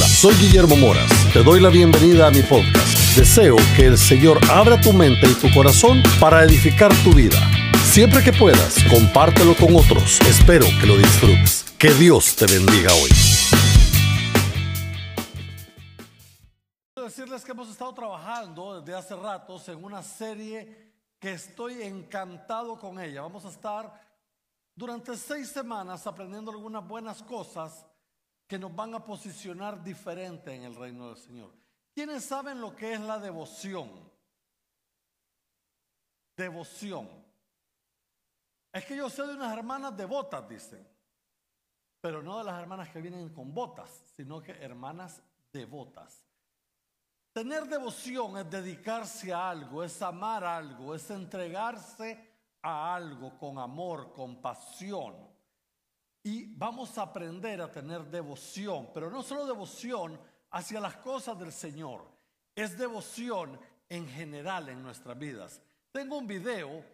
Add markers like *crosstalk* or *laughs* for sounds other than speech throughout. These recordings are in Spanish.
Hola, soy Guillermo Moras. Te doy la bienvenida a mi podcast. Deseo que el Señor abra tu mente y tu corazón para edificar tu vida. Siempre que puedas, compártelo con otros. Espero que lo disfrutes. Que Dios te bendiga hoy. Quiero decirles que hemos estado trabajando desde hace ratos en una serie que estoy encantado con ella. Vamos a estar durante seis semanas aprendiendo algunas buenas cosas que nos van a posicionar diferente en el reino del Señor. ¿Quiénes saben lo que es la devoción? Devoción. Es que yo sé de unas hermanas devotas, dicen, pero no de las hermanas que vienen con botas, sino que hermanas devotas. Tener devoción es dedicarse a algo, es amar algo, es entregarse a algo con amor, con pasión. Y vamos a aprender a tener devoción, pero no solo devoción hacia las cosas del Señor, es devoción en general en nuestras vidas. Tengo un video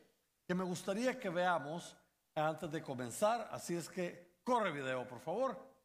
que me gustaría que veamos antes de comenzar, así es que corre video, por favor.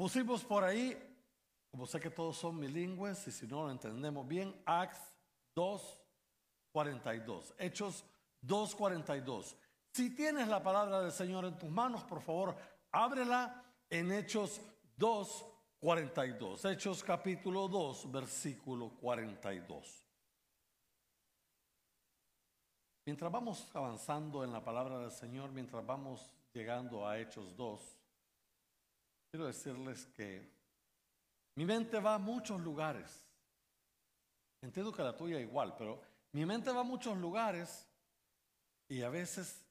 Pusimos por ahí, como sé que todos son bilingües y si no lo entendemos bien, Acts 2.42, Hechos 2.42. Si tienes la palabra del Señor en tus manos, por favor, ábrela en Hechos 2.42, Hechos capítulo 2, versículo 42. Mientras vamos avanzando en la palabra del Señor, mientras vamos llegando a Hechos 2, quiero decirles que mi mente va a muchos lugares. Entiendo que la tuya igual, pero mi mente va a muchos lugares y a veces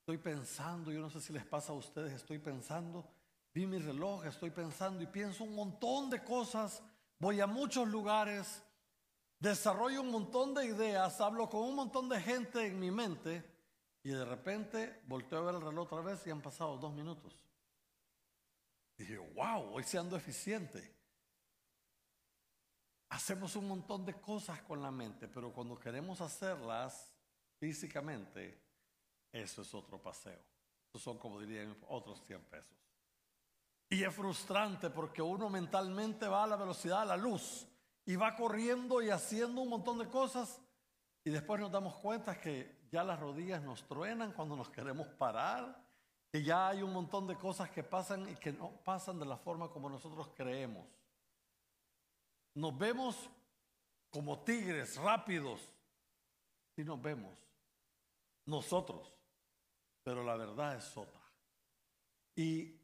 estoy pensando, yo no sé si les pasa a ustedes, estoy pensando, vi mi reloj, estoy pensando y pienso un montón de cosas, voy a muchos lugares, desarrollo un montón de ideas, hablo con un montón de gente en mi mente y de repente volteo a ver el reloj otra vez y han pasado dos minutos. Dije, wow, hoy se ando eficiente. Hacemos un montón de cosas con la mente, pero cuando queremos hacerlas físicamente, eso es otro paseo. Eso son, como dirían, otros 100 pesos. Y es frustrante porque uno mentalmente va a la velocidad de la luz y va corriendo y haciendo un montón de cosas y después nos damos cuenta que ya las rodillas nos truenan cuando nos queremos parar que ya hay un montón de cosas que pasan y que no pasan de la forma como nosotros creemos. Nos vemos como tigres rápidos, y nos vemos nosotros, pero la verdad es otra. Y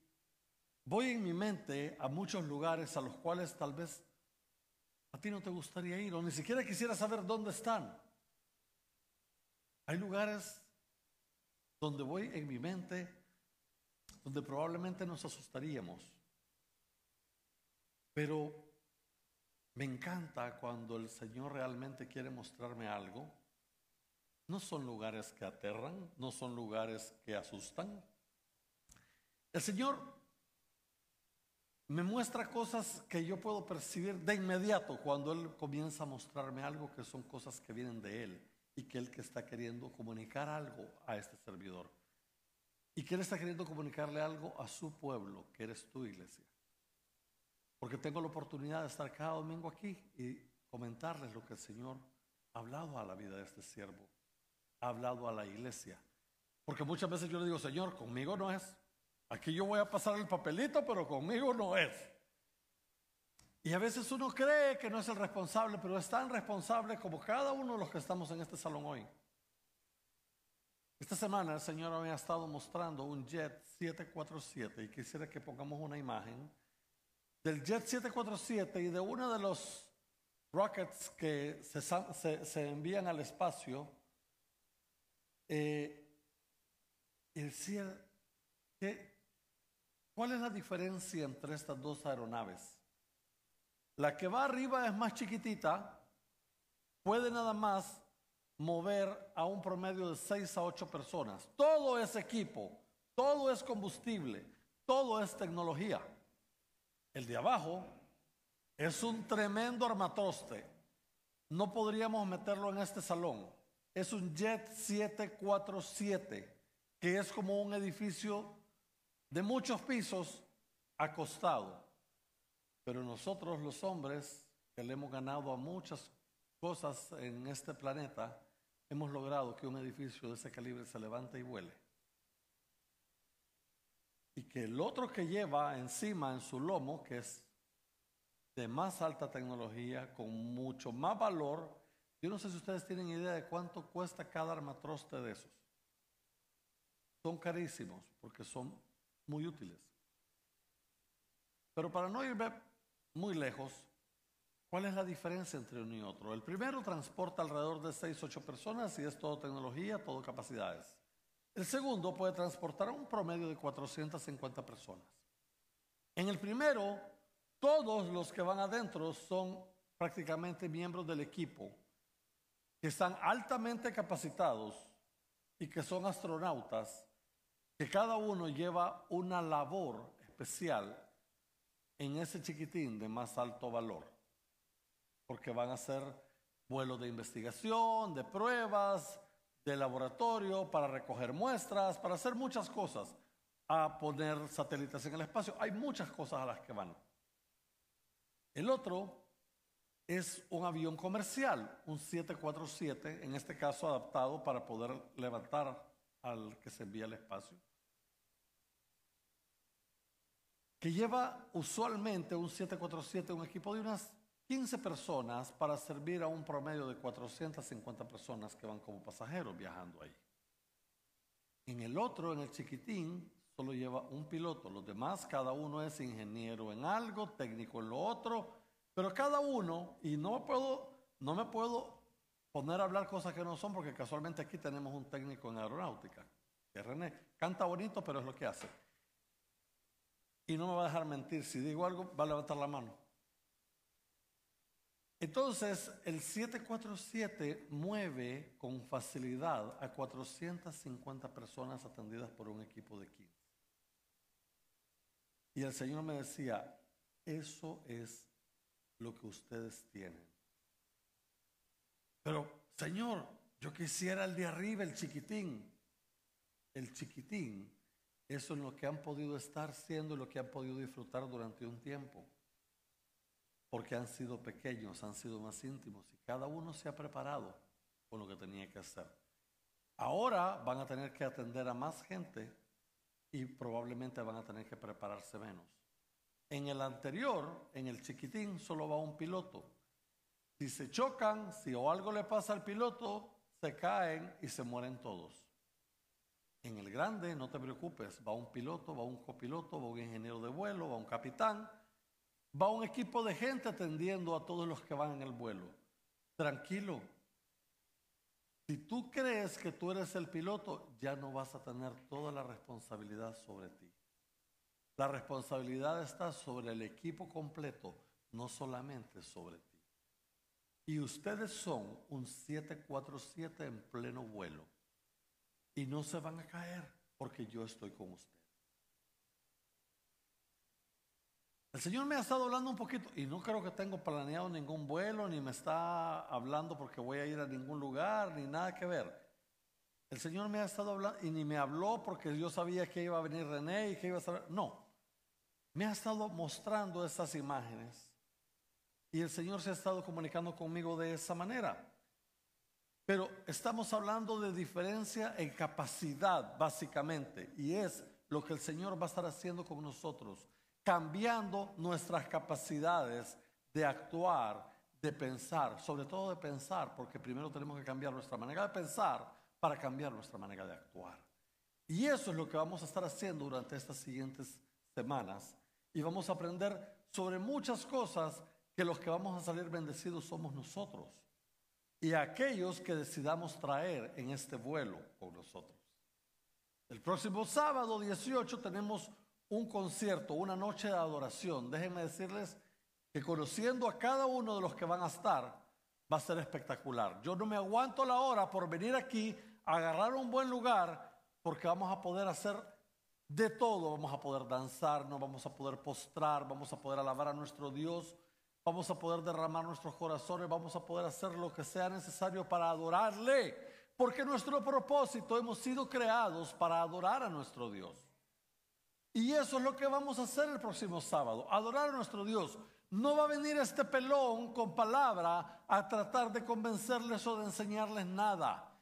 voy en mi mente a muchos lugares a los cuales tal vez a ti no te gustaría ir o ni siquiera quisiera saber dónde están. Hay lugares donde voy en mi mente donde probablemente nos asustaríamos. Pero me encanta cuando el Señor realmente quiere mostrarme algo. No son lugares que aterran, no son lugares que asustan. El Señor me muestra cosas que yo puedo percibir de inmediato cuando Él comienza a mostrarme algo que son cosas que vienen de Él y que Él que está queriendo comunicar algo a este servidor. Y que Él está queriendo comunicarle algo a su pueblo, que eres tu iglesia. Porque tengo la oportunidad de estar cada domingo aquí y comentarles lo que el Señor ha hablado a la vida de este siervo, ha hablado a la iglesia. Porque muchas veces yo le digo, Señor, conmigo no es, Aquí yo voy a pasar el papelito, pero conmigo no es. Y a veces uno cree que no es el responsable, pero es tan responsable como cada uno de los que estamos en este salón hoy. Esta semana el Señor me ha estado mostrando un Jet 747 y quisiera que pongamos una imagen del Jet 747 y de uno de los rockets que se, envían al espacio. Eh, ¿cuál es la diferencia entre estas dos aeronaves? La que va arriba es más chiquitita, puede nada más mover a un promedio de 6 a 8 personas. Todo es equipo, todo es combustible, todo es tecnología. El de abajo es un tremendo armatoste. No podríamos meterlo en este salón. Es un Jet 747, que es como un edificio de muchos pisos acostado. Pero nosotros los hombres, que le hemos ganado a muchas cosas en este planeta, hemos logrado que un edificio de ese calibre se levante y vuele. Y que el otro que lleva encima en su lomo, que es de más alta tecnología, con mucho más valor, yo no sé si ustedes tienen idea de cuánto cuesta cada armatroste de esos. Son carísimos porque son muy útiles. Pero para no irme muy lejos, ¿cuál es la diferencia entre uno y otro? El primero transporta alrededor de 6, 8 personas y es todo tecnología, todo capacidades. El segundo puede transportar un promedio de 450 personas. En el primero, todos los que van adentro son prácticamente miembros del equipo, que están altamente capacitados y que son astronautas, que cada uno lleva una labor especial en ese chiquitín de más alto valor, porque van a hacer vuelos de investigación, de pruebas, de laboratorio, para recoger muestras, para hacer muchas cosas, a poner satélites en el espacio. Hay muchas cosas a las que van. El otro es un avión comercial, un 747, en este caso adaptado para poder levantar al que se envía al espacio. que lleva usualmente un 747, un equipo de unas 15 personas para servir a un promedio de 450 personas que van como pasajeros viajando ahí. En el otro, en el chiquitín, solo lleva un piloto. Los demás, cada uno es ingeniero en algo, técnico en lo otro, pero cada uno, y no puedo, no me puedo poner a hablar cosas que no son, porque casualmente aquí tenemos un técnico en aeronáutica, que René. Canta bonito, pero es lo que hace. Y no me va a dejar mentir. Si digo algo, va a levantar la mano. Entonces, el 747 mueve con facilidad a 450 personas atendidas por un equipo de 15. Y el Señor me decía, eso es lo que ustedes tienen. Pero, Señor, yo quisiera el de arriba, el chiquitín. El chiquitín eso es lo que han podido estar siendo y lo que han podido disfrutar durante un tiempo. Porque han sido pequeños, han sido más íntimos y cada uno se ha preparado con lo que tenía que hacer. Ahora van a tener que atender a más gente y probablemente van a tener que prepararse menos. En el anterior, en el chiquitín, solo va un piloto. Si se chocan, si o algo le pasa al piloto, se caen y se mueren todos. En el grande, no te preocupes, va un piloto, va un copiloto, va un ingeniero de vuelo, va un capitán, va un equipo de gente atendiendo a todos los que van en el vuelo. Tranquilo. Si tú crees que tú eres el piloto, ya no vas a tener toda la responsabilidad sobre ti. La responsabilidad está sobre el equipo completo, no solamente sobre ti. Y ustedes son un 747 en pleno vuelo y no se van a caer porque yo estoy con usted. El Señor me ha estado hablando un poquito y no creo que tengo planeado ningún vuelo, ni me está hablando porque voy a ir a ningún lugar, ni nada que ver. El Señor me ha estado hablando y ni me habló porque yo sabía que iba a venir René y que iba a saber. No, me ha estado mostrando esas imágenes y el Señor se ha estado comunicando conmigo de esa manera. Pero estamos hablando de diferencia en capacidad, básicamente, y es lo que el Señor va a estar haciendo con nosotros, cambiando nuestras capacidades de actuar, de pensar, sobre todo de pensar, porque primero tenemos que cambiar nuestra manera de pensar para cambiar nuestra manera de actuar. Y eso es lo que vamos a estar haciendo durante estas siguientes semanas. Y vamos a aprender sobre muchas cosas que los que vamos a salir bendecidos somos nosotros y aquellos que decidamos traer en este vuelo con nosotros. El próximo sábado 18 tenemos un concierto, una noche de adoración. Déjenme decirles que conociendo a cada uno de los que van a estar, va a ser espectacular. Yo no me aguanto la hora por venir aquí, agarrar un buen lugar, porque vamos a poder hacer de todo. Vamos a poder danzar, nos vamos a poder postrar, vamos a poder alabar a nuestro Dios, vamos a poder derramar nuestros corazones, vamos a poder hacer lo que sea necesario para adorarle. Porque nuestro propósito hemos sido creados para adorar a nuestro Dios. Y eso es lo que vamos a hacer el próximo sábado, adorar a nuestro Dios. No va a venir este pelón con palabra a tratar de convencerles o de enseñarles nada.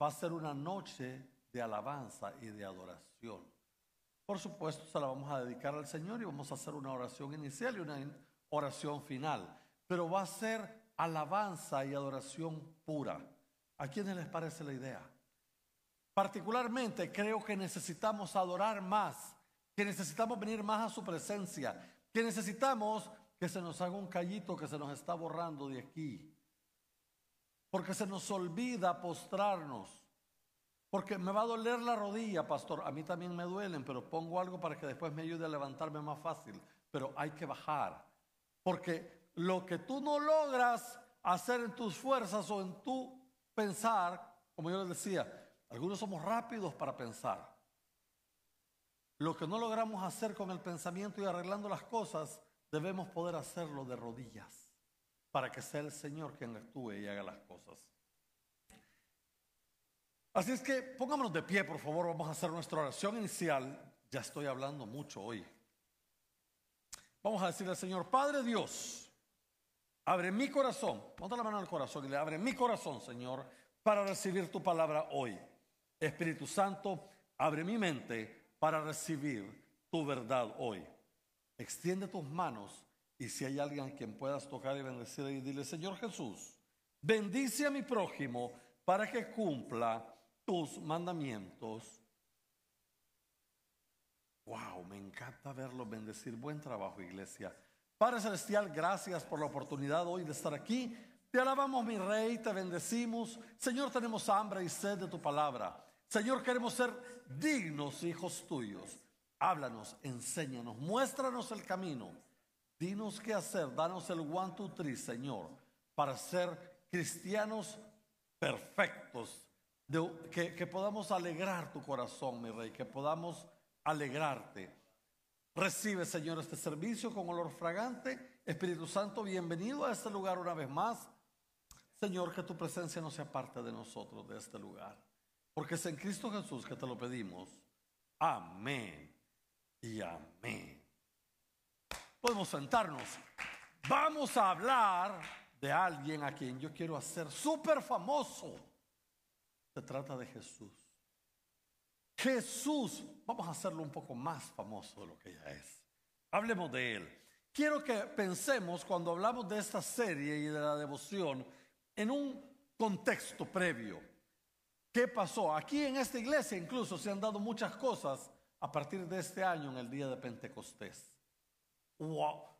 Va a ser una noche de alabanza y de adoración. Por supuesto, se la vamos a dedicar al Señor y vamos a hacer una oración inicial y una oración final. Pero va a ser alabanza y adoración pura. ¿A quiénes les parece la idea? Particularmente creo que necesitamos adorar más, que necesitamos venir más a su presencia, que necesitamos que se nos haga un callito que se nos está borrando de aquí. Porque se nos olvida postrarnos. Porque me va a doler la rodilla, pastor. A mí también me duelen, pero pongo algo para que después me ayude a levantarme más fácil. Pero hay que bajar. Porque lo que tú no logras hacer en tus fuerzas o en tu pensar, como yo les decía, algunos somos rápidos para pensar. Lo que no logramos hacer con el pensamiento y arreglando las cosas, debemos poder hacerlo de rodillas para que sea el Señor quien actúe y haga las cosas. Así es que pongámonos de pie, por favor, vamos a hacer nuestra oración inicial. Ya estoy hablando mucho hoy. Vamos a decirle al Señor, Padre Dios, abre mi corazón, ponte la mano al corazón y le abre mi corazón, Señor, para recibir tu palabra hoy. Espíritu Santo, abre mi mente para recibir tu verdad hoy. Extiende tus manos y si hay alguien a quien puedas tocar y bendecir y dile, Señor Jesús, bendice a mi prójimo para que cumpla tus mandamientos. Wow, me encanta verlo bendecir. Buen trabajo, iglesia. Padre Celestial, gracias por la oportunidad hoy de estar aquí. Te alabamos, mi rey, te bendecimos. Señor, tenemos hambre y sed de tu palabra. Señor, queremos ser dignos hijos tuyos. Háblanos, enséñanos, muéstranos el camino. Dinos qué hacer, danos el one, two, three, Señor, para ser cristianos perfectos, que, que podamos alegrar tu corazón, mi rey, que podamos alegrarte. Recibe, Señor, este servicio con olor fragante. Espíritu Santo, bienvenido a este lugar una vez más. Señor, que tu presencia no sea parte de nosotros, de este lugar. Porque es en Cristo Jesús que te lo pedimos. Amén y amén. Podemos sentarnos. Vamos a hablar de alguien a quien yo quiero hacer súper famoso. Se trata de Jesús. Jesús, vamos a hacerlo un poco más famoso de lo que ya es. Hablemos de él. Quiero que pensemos cuando hablamos de esta serie y de la devoción en un contexto previo. ¿Qué pasó? Aquí en esta iglesia incluso se han dado muchas cosas a partir de este año en el día de Pentecostés. Hubo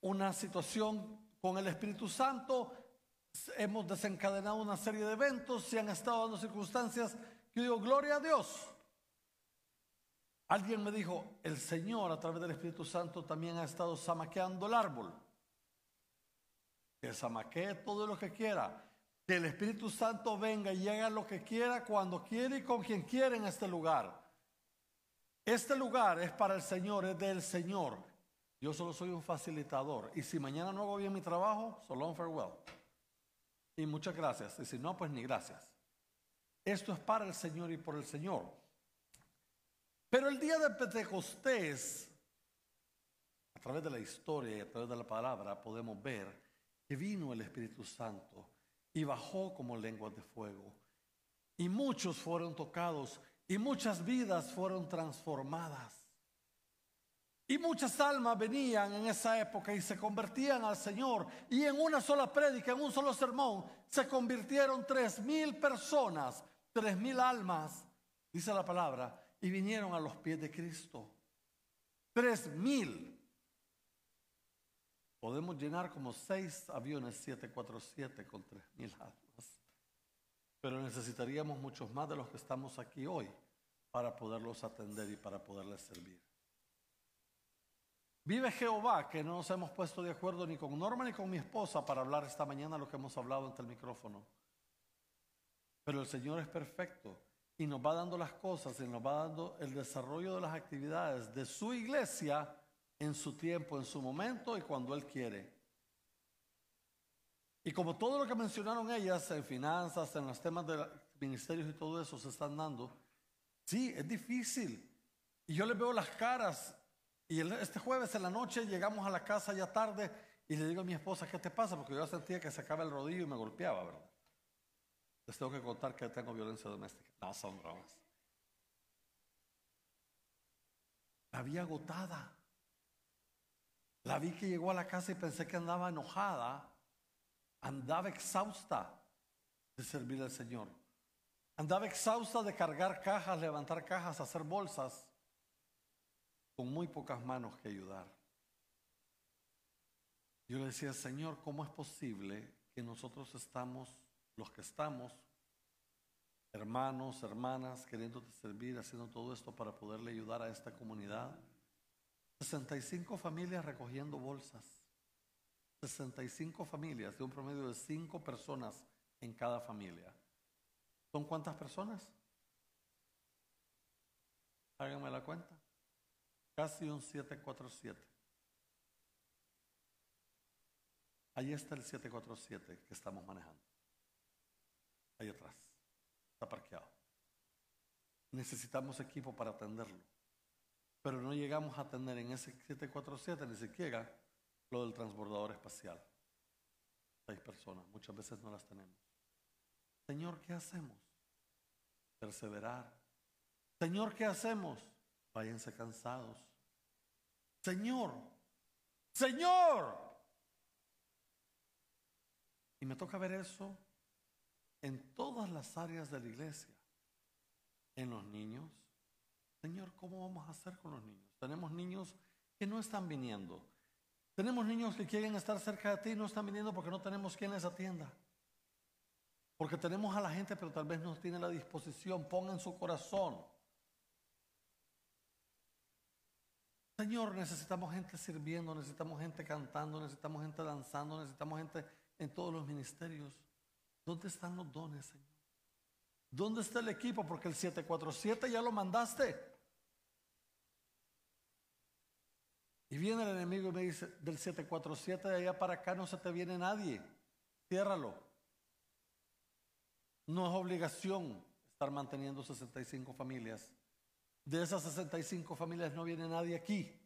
una situación con el Espíritu Santo, hemos desencadenado una serie de eventos, se han estado dando circunstancias que digo, gloria a Dios. Alguien me dijo, el Señor a través del Espíritu Santo también ha estado zamaqueando el árbol. Que zamaquee todo lo que quiera. Que el Espíritu Santo venga y haga lo que quiera, cuando quiera y con quien quiera en este lugar. Este lugar es para el Señor, es del Señor. Yo solo soy un facilitador. Y si mañana no hago bien mi trabajo, so long farewell. Y muchas gracias. Y si no, pues ni gracias. Esto es para el Señor y por el Señor. Pero el día de Pentecostés, a través de la historia y a través de la palabra, podemos ver que vino el Espíritu Santo y bajó como lenguas de fuego. Y muchos fueron tocados Y muchas vidas fueron transformadas. Y muchas almas venían en esa época y se convertían al Señor. Y en una sola prédica, en un solo sermón, se convirtieron tres mil personas, tres mil almas, dice la palabra, y vinieron a los pies de Cristo. Tres mil. Podemos llenar como seis aviones 747 con tres mil almas. Pero necesitaríamos muchos más de los que estamos aquí hoy para poderlos atender y para poderles servir. Vive Jehová, que no nos hemos puesto de acuerdo ni con Norma ni con mi esposa para hablar esta mañana lo que hemos hablado ante el micrófono. Pero el Señor es perfecto y nos va dando las cosas y nos va dando el desarrollo de las actividades de su iglesia en su tiempo, en su momento y cuando Él quiere. Y como todo lo que mencionaron ellas en finanzas, en los temas de ministerios y todo eso se están dando, sí, es difícil. Y yo les veo las caras y este jueves en la noche llegamos a la casa ya tarde y le digo a mi esposa, ¿qué te pasa? Porque yo sentía que se acaba el rodillo y me golpeaba, ¿verdad? Les tengo que contar que tengo violencia doméstica. No, son bromas. La vi agotada. La vi que llegó a la casa y pensé que andaba enojada. Andaba exhausta de servir al Señor. Andaba exhausta de cargar cajas, levantar cajas, hacer bolsas con muy pocas manos que ayudar. Yo le decía, Señor, ¿cómo es posible que nosotros estamos, los que estamos, hermanos, hermanas, queriéndote servir, haciendo todo esto para poderle ayudar a esta comunidad? 65 familias recogiendo bolsas. 65 familias, de un promedio de 5 personas en cada familia. ¿Son cuántas personas? Háganme la cuenta. Casi un 747. Ahí está el 747 que estamos manejando. Ahí atrás. Está parqueado. Necesitamos equipo para atenderlo. Pero no llegamos a atender en ese 747 ni siquiera lo del transbordador espacial. Seis personas. Muchas veces no las tenemos. Señor, ¿qué hacemos? Perseverar. Señor, ¿qué hacemos? Váyanse cansados. Señor, Señor. Y me toca ver eso en todas las áreas de la iglesia. En los niños. Señor, ¿cómo vamos a hacer con los niños? Tenemos niños que no están viniendo. Tenemos niños que quieren estar cerca de ti y no están viniendo porque no tenemos quien les atienda. Porque tenemos a la gente, pero tal vez no tiene la disposición. Ponga en su corazón Señor, necesitamos gente sirviendo, necesitamos gente cantando, necesitamos gente danzando, necesitamos gente en todos los ministerios. ¿Dónde están los dones, Señor? ¿Dónde está el equipo? Porque el 747 ya lo mandaste. Y viene el enemigo y me dice, del 747 de allá para acá no se te viene nadie. Ciérralo. No es obligación estar manteniendo 65 familias. De esas 65 familias no viene nadie aquí.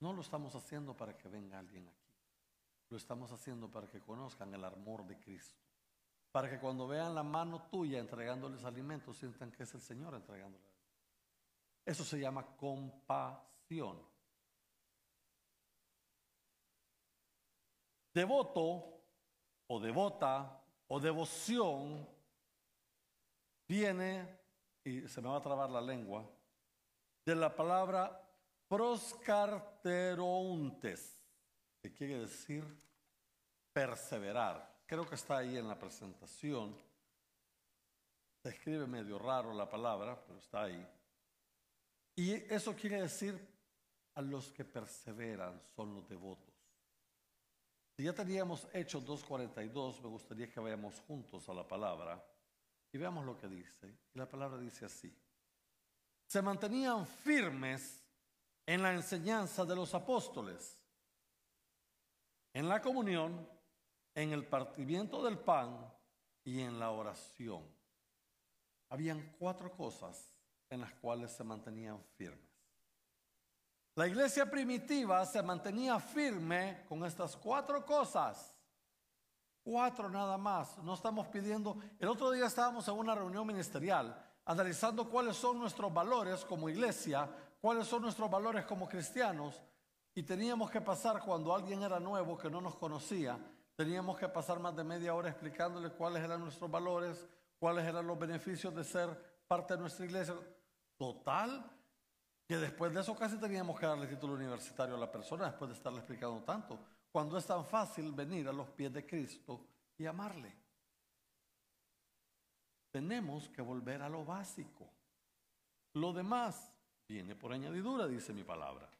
No lo estamos haciendo para que venga alguien aquí. Lo estamos haciendo para que conozcan el amor de Cristo. Para que cuando vean la mano tuya entregándoles alimentos, sientan que es el Señor entregándoles. Eso se llama compasión. Devoto o devota o devoción viene, y se me va a trabar la lengua, de la palabra proscarterontes, que quiere decir perseverar. Creo que está ahí en la presentación. Se escribe medio raro la palabra, pero está ahí. Y eso quiere decir a los que perseveran son los devotos. Si ya teníamos Hechos 2.42, me gustaría que vayamos juntos a la palabra. Y veamos lo que dice. Y la palabra dice así. Se mantenían firmes en la enseñanza de los apóstoles, en la comunión, en el partimiento del pan y en la oración. Habían cuatro cosas en las cuales se mantenían firmes. La iglesia primitiva se mantenía firme con estas cuatro cosas. Cuatro nada más. No estamos pidiendo. El otro día estábamos en una reunión ministerial analizando cuáles son nuestros valores como iglesia, cuáles son nuestros valores como cristianos. Y teníamos que pasar cuando alguien era nuevo que no nos conocía, teníamos que pasar más de media hora explicándole cuáles eran nuestros valores, cuáles eran los beneficios de ser parte de nuestra iglesia. Total, que después de eso casi teníamos que darle título universitario a la persona después de estarle explicando tanto cuando es tan fácil venir a los pies de Cristo y amarle. Tenemos que volver a lo básico. Lo demás viene por añadidura, dice mi palabra.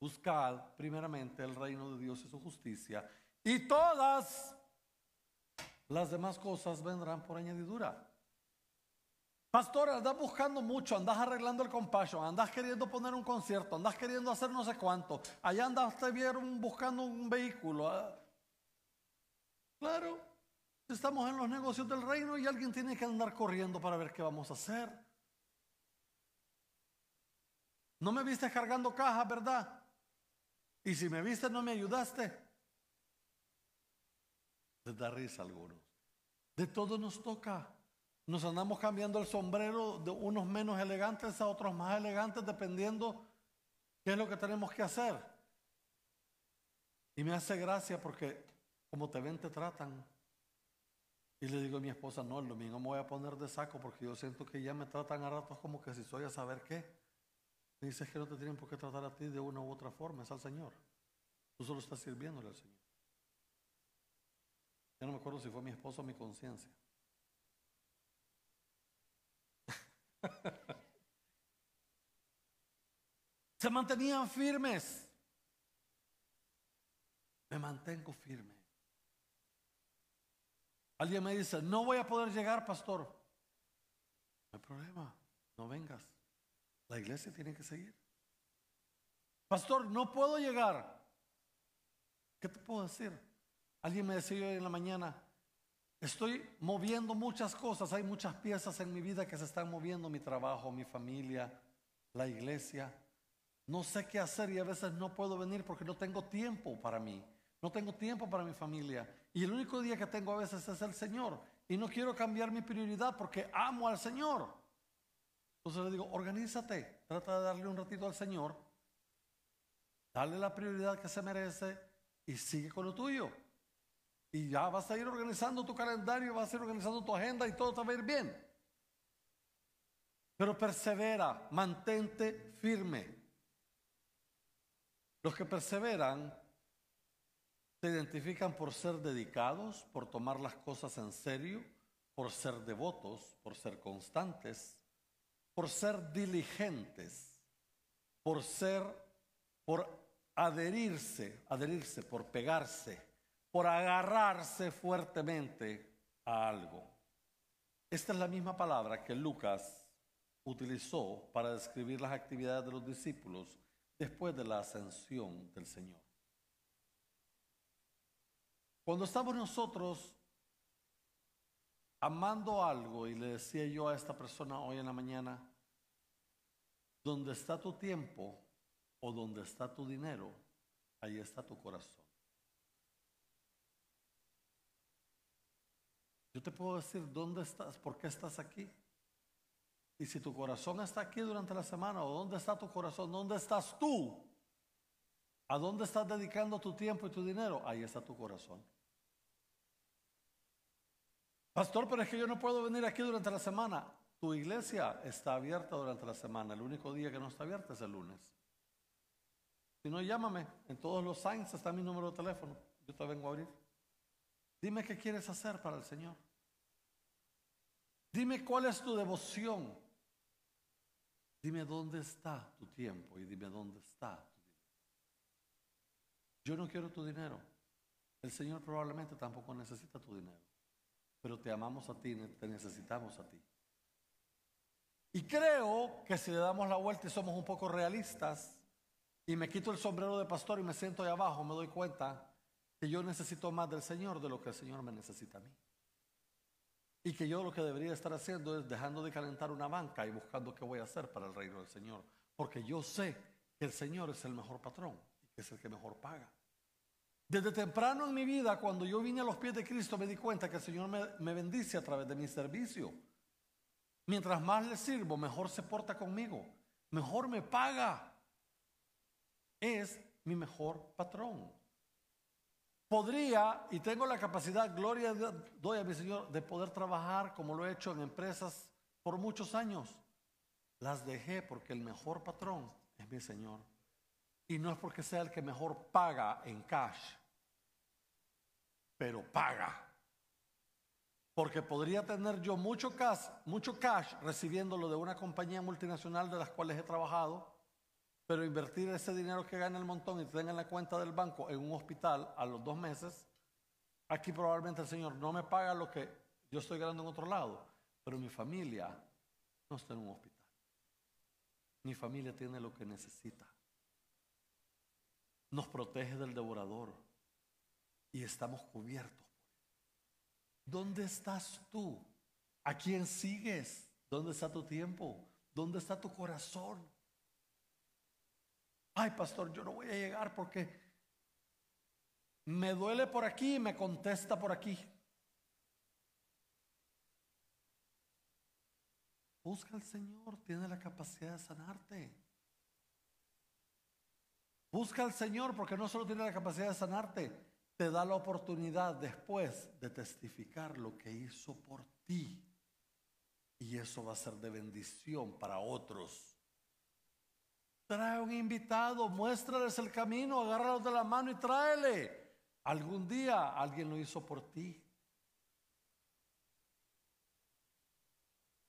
Buscad primeramente el reino de Dios y su justicia y todas las demás cosas vendrán por añadidura. Pastor, andas buscando mucho, andas arreglando el compassion, andas queriendo poner un concierto, andas queriendo hacer no sé cuánto. Allá andas te vieron buscando un vehículo. Ah. Claro, estamos en los negocios del reino y alguien tiene que andar corriendo para ver qué vamos a hacer. No me viste cargando cajas, ¿verdad? Y si me viste, no me ayudaste. Les da risa a algunos. De todo nos toca. Nos andamos cambiando el sombrero de unos menos elegantes a otros más elegantes dependiendo qué es lo que tenemos que hacer. Y me hace gracia porque como te ven te tratan. Y le digo a mi esposa, no, el domingo me voy a poner de saco porque yo siento que ya me tratan a ratos como que si soy a saber qué. Me dice que no te tienen por qué tratar a ti de una u otra forma, es al Señor. Tú solo estás sirviéndole al Señor. Ya no me acuerdo si fue mi esposo o mi conciencia. Se mantenían firmes. Me mantengo firme. Alguien me dice, no voy a poder llegar, pastor. No hay problema, no vengas. La iglesia tiene que seguir. Pastor, no puedo llegar. ¿Qué te puedo decir? Alguien me decía hoy en la mañana, Estoy moviendo muchas cosas, hay muchas piezas en mi vida que se están moviendo, mi trabajo, mi familia, la iglesia. No sé qué hacer y a veces no puedo venir porque no tengo tiempo para mí, no tengo tiempo para mi familia. Y el único día que tengo a veces es el Señor. Y no quiero cambiar mi prioridad porque amo al Señor. Entonces le digo, organízate, trata de darle un ratito al Señor, dale la prioridad que se merece y sigue con lo tuyo. Y ya vas a ir organizando tu calendario, vas a ir organizando tu agenda y todo te va a ir bien. Pero persevera, mantente firme. Los que perseveran se identifican por ser dedicados, por tomar las cosas en serio, por ser devotos, por ser constantes, por ser diligentes, por ser, por adherirse, adherirse, por pegarse por agarrarse fuertemente a algo. Esta es la misma palabra que Lucas utilizó para describir las actividades de los discípulos después de la ascensión del Señor. Cuando estamos nosotros amando algo, y le decía yo a esta persona hoy en la mañana, donde está tu tiempo o donde está tu dinero, ahí está tu corazón. Yo te puedo decir dónde estás, por qué estás aquí. Y si tu corazón está aquí durante la semana, o dónde está tu corazón, dónde estás tú, a dónde estás dedicando tu tiempo y tu dinero, ahí está tu corazón. Pastor, pero es que yo no puedo venir aquí durante la semana. Tu iglesia está abierta durante la semana. El único día que no está abierta es el lunes. Si no, llámame. En todos los signs está mi número de teléfono. Yo te vengo a abrir. Dime qué quieres hacer para el Señor. Dime cuál es tu devoción. Dime dónde está tu tiempo y dime dónde está tu dinero. Yo no quiero tu dinero. El Señor probablemente tampoco necesita tu dinero. Pero te amamos a ti, te necesitamos a ti. Y creo que si le damos la vuelta y somos un poco realistas y me quito el sombrero de pastor y me siento ahí abajo, me doy cuenta que yo necesito más del Señor de lo que el Señor me necesita a mí. Y que yo lo que debería estar haciendo es dejando de calentar una banca y buscando qué voy a hacer para el reino del Señor. Porque yo sé que el Señor es el mejor patrón y que es el que mejor paga. Desde temprano en mi vida, cuando yo vine a los pies de Cristo, me di cuenta que el Señor me, me bendice a través de mi servicio. Mientras más le sirvo, mejor se porta conmigo, mejor me paga. Es mi mejor patrón. Podría, y tengo la capacidad, gloria doy a mi Señor, de poder trabajar como lo he hecho en empresas por muchos años. Las dejé porque el mejor patrón es mi Señor. Y no es porque sea el que mejor paga en cash, pero paga. Porque podría tener yo mucho cash, mucho cash recibiéndolo de una compañía multinacional de las cuales he trabajado, pero invertir ese dinero que gana el montón y tenga en la cuenta del banco en un hospital a los dos meses, aquí probablemente el Señor no me paga lo que yo estoy ganando en otro lado, pero mi familia no está en un hospital. Mi familia tiene lo que necesita nos protege del devorador y estamos cubiertos. ¿Dónde estás tú? ¿A quién sigues? ¿Dónde está tu tiempo? ¿Dónde está tu corazón? Ay, pastor, yo no voy a llegar porque me duele por aquí y me contesta por aquí. Busca al Señor, tiene la capacidad de sanarte. Busca al Señor porque no solo tiene la capacidad de sanarte, te da la oportunidad después de testificar lo que hizo por ti. Y eso va a ser de bendición para otros. Trae un invitado, muéstrales el camino, agárralos de la mano y tráele. Algún día alguien lo hizo por ti.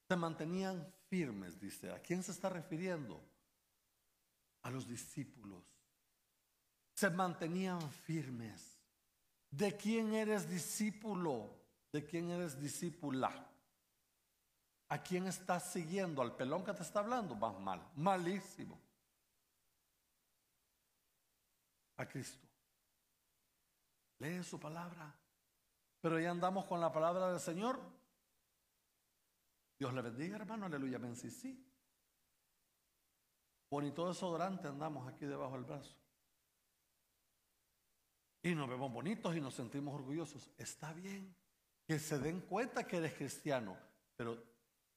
Se mantenían firmes, dice. ¿A quién se está refiriendo? A los discípulos se mantenían firmes. ¿De quién eres discípulo? ¿De quién eres discípula? ¿A quién estás siguiendo? ¿Al pelón que te está hablando? Vas mal, malísimo. A Cristo. Lee su palabra. Pero ya andamos con la palabra del Señor. Dios le bendiga, hermano. Aleluya. Ven, sí, sí. Bonito desodorante andamos aquí debajo del brazo y nos vemos bonitos y nos sentimos orgullosos. Está bien que se den cuenta que eres cristiano, pero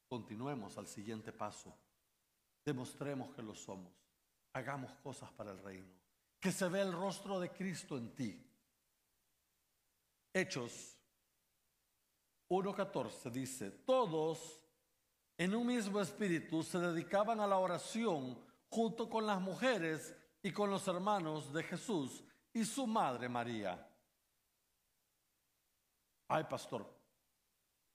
continuemos al siguiente paso. Demostremos que lo somos. Hagamos cosas para el reino. Que se vea el rostro de Cristo en ti. Hechos 1.14 dice, todos en un mismo espíritu se dedicaban a la oración junto con las mujeres y con los hermanos de Jesús y su madre María. Ay, pastor,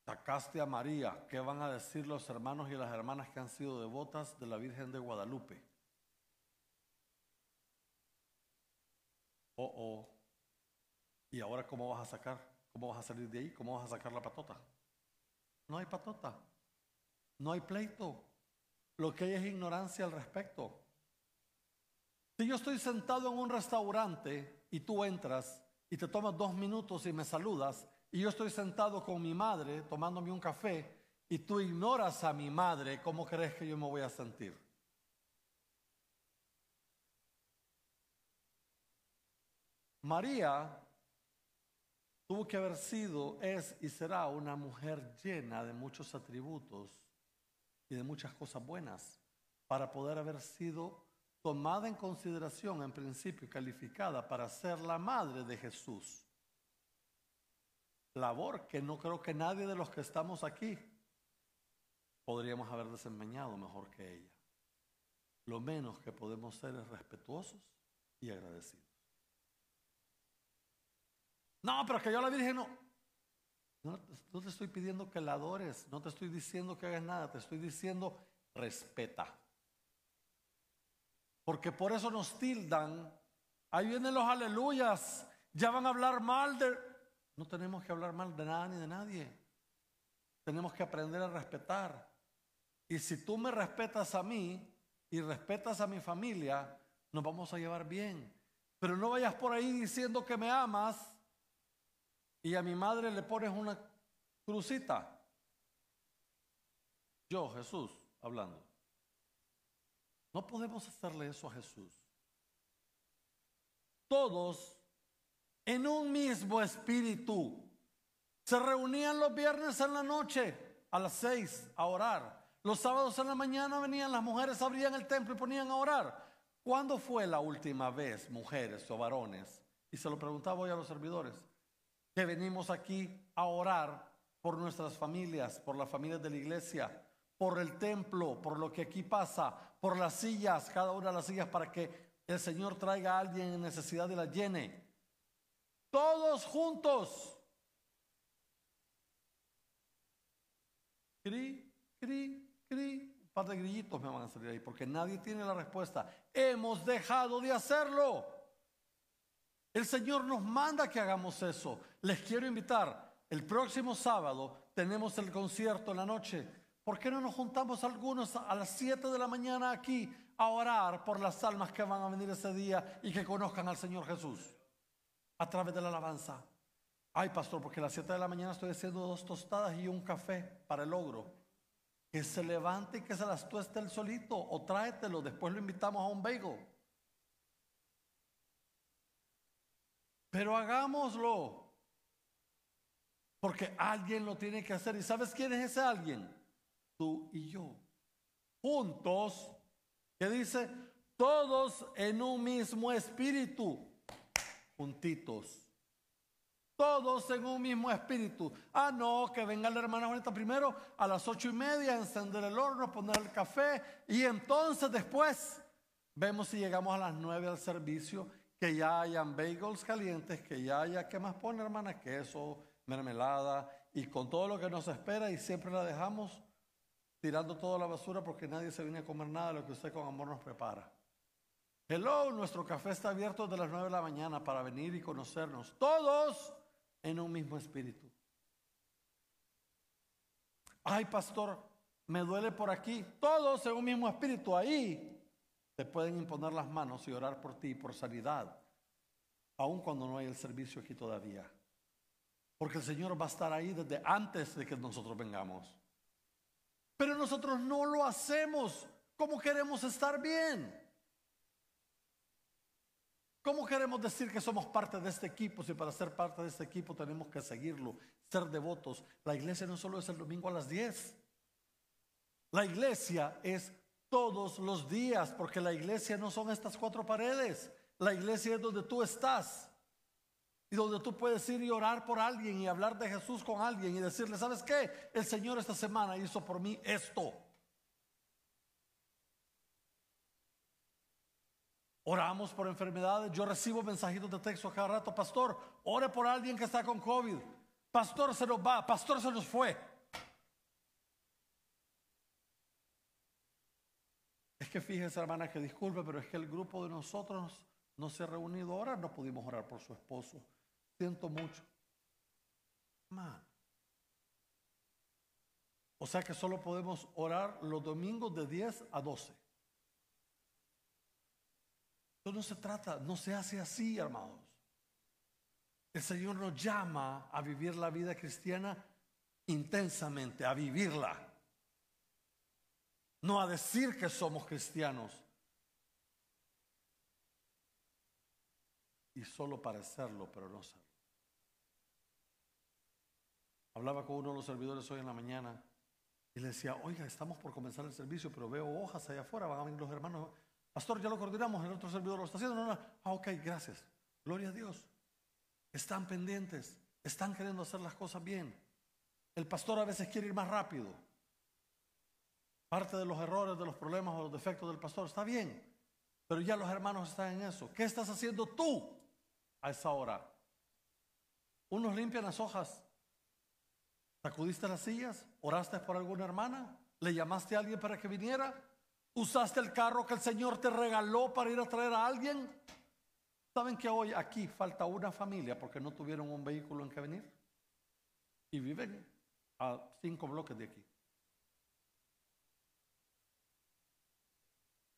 sacaste a María. ¿Qué van a decir los hermanos y las hermanas que han sido devotas de la Virgen de Guadalupe? Oh, oh. ¿Y ahora cómo vas a sacar? ¿Cómo vas a salir de ahí? ¿Cómo vas a sacar la patota? No hay patota. No hay pleito. Lo que hay es ignorancia al respecto. Si yo estoy sentado en un restaurante y tú entras y te tomas dos minutos y me saludas, y yo estoy sentado con mi madre tomándome un café y tú ignoras a mi madre, ¿cómo crees que yo me voy a sentir? María tuvo que haber sido, es y será una mujer llena de muchos atributos y de muchas cosas buenas para poder haber sido tomada en consideración en principio y calificada para ser la madre de Jesús. Labor que no creo que nadie de los que estamos aquí podríamos haber desempeñado mejor que ella. Lo menos que podemos ser es respetuosos y agradecidos. No, pero que yo la Virgen no. no. No te estoy pidiendo que la adores, no te estoy diciendo que hagas nada, te estoy diciendo respeta. Porque por eso nos tildan. Ahí vienen los aleluyas. Ya van a hablar mal de... No tenemos que hablar mal de nada ni de nadie. Tenemos que aprender a respetar. Y si tú me respetas a mí y respetas a mi familia, nos vamos a llevar bien. Pero no vayas por ahí diciendo que me amas y a mi madre le pones una crucita. Yo, Jesús, hablando. No podemos hacerle eso a Jesús. Todos en un mismo espíritu. Se reunían los viernes en la noche a las seis a orar. Los sábados en la mañana venían las mujeres, abrían el templo y ponían a orar. ¿Cuándo fue la última vez, mujeres o varones? Y se lo preguntaba hoy a los servidores, que venimos aquí a orar por nuestras familias, por las familias de la iglesia, por el templo, por lo que aquí pasa, por las sillas, cada una de las sillas para que el Señor traiga a alguien en necesidad y la llene. Todos juntos. Cri, cri, cri. Un par de grillitos me van a salir ahí porque nadie tiene la respuesta. Hemos dejado de hacerlo. El Señor nos manda que hagamos eso. Les quiero invitar. El próximo sábado tenemos el concierto en la noche. ¿Por qué no nos juntamos algunos a las 7 de la mañana aquí a orar por las almas que van a venir ese día y que conozcan al Señor Jesús a través de la alabanza? Ay, pastor, porque a las 7 de la mañana estoy haciendo dos tostadas y un café para el logro. Que se levante y que se las tueste el solito o tráetelo, después lo invitamos a un bagel. Pero hagámoslo. Porque alguien lo tiene que hacer. ¿Y sabes quién es ese alguien? Tú y yo. Juntos, que dice, todos en un mismo espíritu. Juntitos. Todos en un mismo espíritu. Ah, no, que venga la hermana Juanita primero a las ocho y media, encender el horno, poner el café. Y entonces después vemos si llegamos a las nueve al servicio, que ya hayan bagels calientes, que ya haya, ¿qué más pone hermana? Queso, mermelada y con todo lo que nos espera y siempre la dejamos tirando toda la basura porque nadie se viene a comer nada de lo que usted con amor nos prepara. Hello, nuestro café está abierto desde las 9 de la mañana para venir y conocernos, todos en un mismo espíritu. Ay, pastor, me duele por aquí, todos en un mismo espíritu, ahí te pueden imponer las manos y orar por ti, por sanidad, aun cuando no hay el servicio aquí todavía. Porque el Señor va a estar ahí desde antes de que nosotros vengamos. Pero nosotros no lo hacemos como queremos estar bien. ¿Cómo queremos decir que somos parte de este equipo si para ser parte de este equipo tenemos que seguirlo, ser devotos? La iglesia no solo es el domingo a las 10. La iglesia es todos los días, porque la iglesia no son estas cuatro paredes. La iglesia es donde tú estás. Y donde tú puedes ir y orar por alguien y hablar de Jesús con alguien y decirle, ¿sabes qué? El Señor esta semana hizo por mí esto. Oramos por enfermedades. Yo recibo mensajitos de texto cada rato. Pastor, ore por alguien que está con COVID. Pastor, se nos va. Pastor, se nos fue. Es que fíjese, hermana, que disculpe, pero es que el grupo de nosotros no se ha reunido ahora. No pudimos orar por su esposo. Siento mucho. O sea que solo podemos orar los domingos de 10 a 12. Esto no se trata, no se hace así, hermanos. El Señor nos llama a vivir la vida cristiana intensamente, a vivirla. No a decir que somos cristianos. Y solo parecerlo, pero no serlo. Hablaba con uno de los servidores hoy en la mañana y le decía, oiga, estamos por comenzar el servicio, pero veo hojas allá afuera, van a venir los hermanos. Pastor, ya lo coordinamos, el otro servidor lo está haciendo. No, no. Ah, ok, gracias. Gloria a Dios. Están pendientes, están queriendo hacer las cosas bien. El pastor a veces quiere ir más rápido. Parte de los errores, de los problemas o los defectos del pastor está bien, pero ya los hermanos están en eso. ¿Qué estás haciendo tú a esa hora? Unos limpian las hojas, ¿Sacudiste las sillas? ¿Oraste por alguna hermana? ¿Le llamaste a alguien para que viniera? ¿Usaste el carro que el Señor te regaló para ir a traer a alguien? ¿Saben que hoy aquí falta una familia porque no tuvieron un vehículo en que venir? Y viven a cinco bloques de aquí.